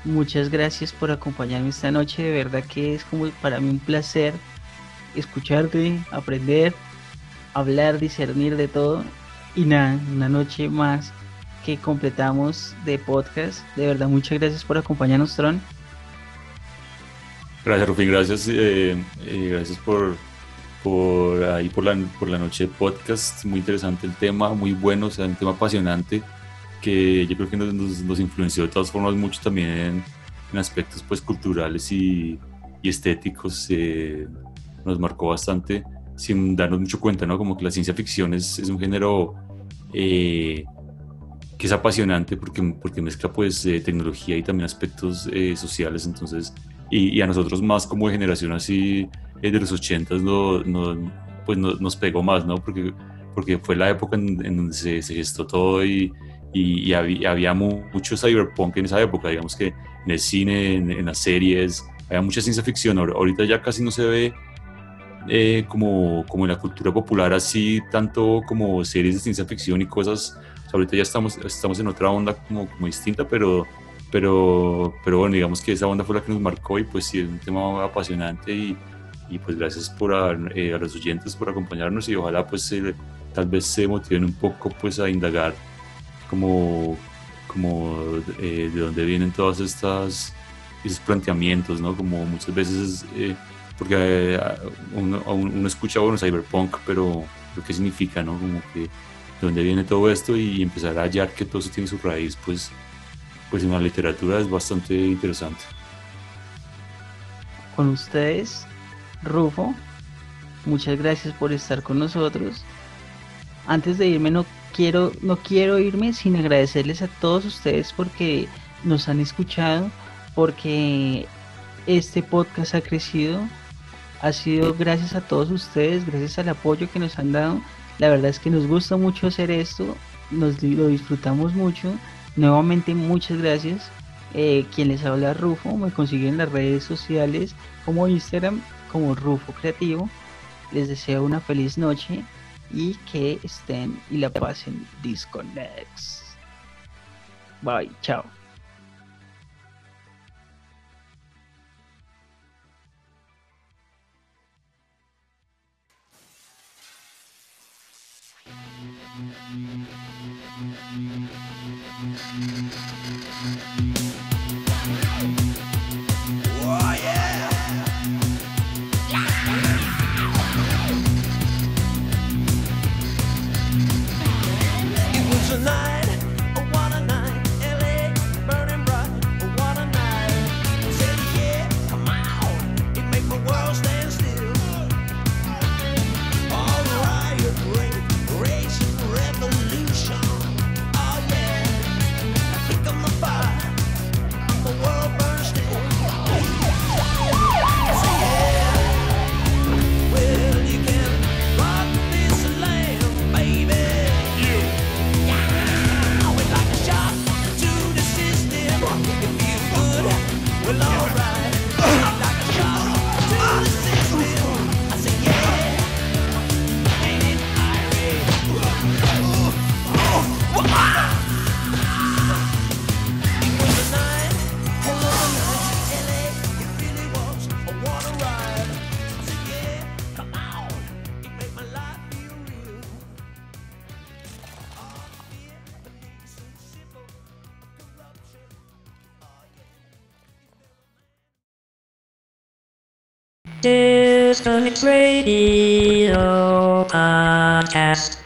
muchas gracias por acompañarme esta noche. De verdad que es como para mí un placer escucharte, aprender, hablar, discernir de todo. Y nada, una noche más que completamos de podcast. De verdad, muchas gracias por acompañarnos, Tron.
Gracias, Rufín, gracias, eh, eh, gracias por, por ahí por la, por la noche de podcast. Muy interesante el tema, muy bueno, o sea, un tema apasionante que yo creo que nos, nos, nos influenció de todas formas mucho también en, aspectos pues culturales y, y estéticos. Eh, nos marcó bastante sin darnos mucho cuenta, ¿no? Como que la ciencia ficción es, es un género eh, que es apasionante porque, porque mezcla pues eh, tecnología y también aspectos eh, sociales, entonces y, y, a nosotros más como de generación así eh, de los ochentas no, no, pues no, nos pegó más, ¿no? Porque, porque fue la época en, en donde se, se, gestó todo y, y, y había, había, mucho cyberpunk en esa época, digamos que en el cine, en, en las series, había mucha ciencia ficción, ahorita ya casi no se ve eh, como, como en la cultura popular así, tanto como series de ciencia ficción y cosas, o sea, ahorita ya estamos, estamos en otra onda como, como distinta, pero pero, pero bueno, digamos que esa onda fue la que nos marcó y pues sí, es un tema apasionante y, y pues gracias por a, eh, a, los oyentes por acompañarnos y ojalá pues eh, tal vez se motiven un poco pues a indagar como, como eh, de dónde vienen todas estas esos planteamientos, ¿no? Como muchas veces, eh, porque uno, uno, escucha, bueno, cyberpunk, pero ¿qué significa, no? Como que de dónde viene todo esto y empezar a hallar que todo eso tiene su raíz, pues pues en la literatura es bastante interesante.
Con ustedes, Rufo, muchas gracias por estar con nosotros. Antes de irme no quiero no quiero irme sin agradecerles a todos ustedes porque nos han escuchado, porque este podcast ha crecido. Ha sido gracias a todos ustedes, gracias al apoyo que nos han dado. La verdad es que nos gusta mucho hacer esto, nos lo disfrutamos mucho. Nuevamente muchas gracias. Eh, quien les habla Rufo, me consiguen en las redes sociales como Instagram como Rufo Creativo
Les deseo una feliz noche y que estén y la pasen Disconnects. Bye, chao.
Disco Radio Podcast.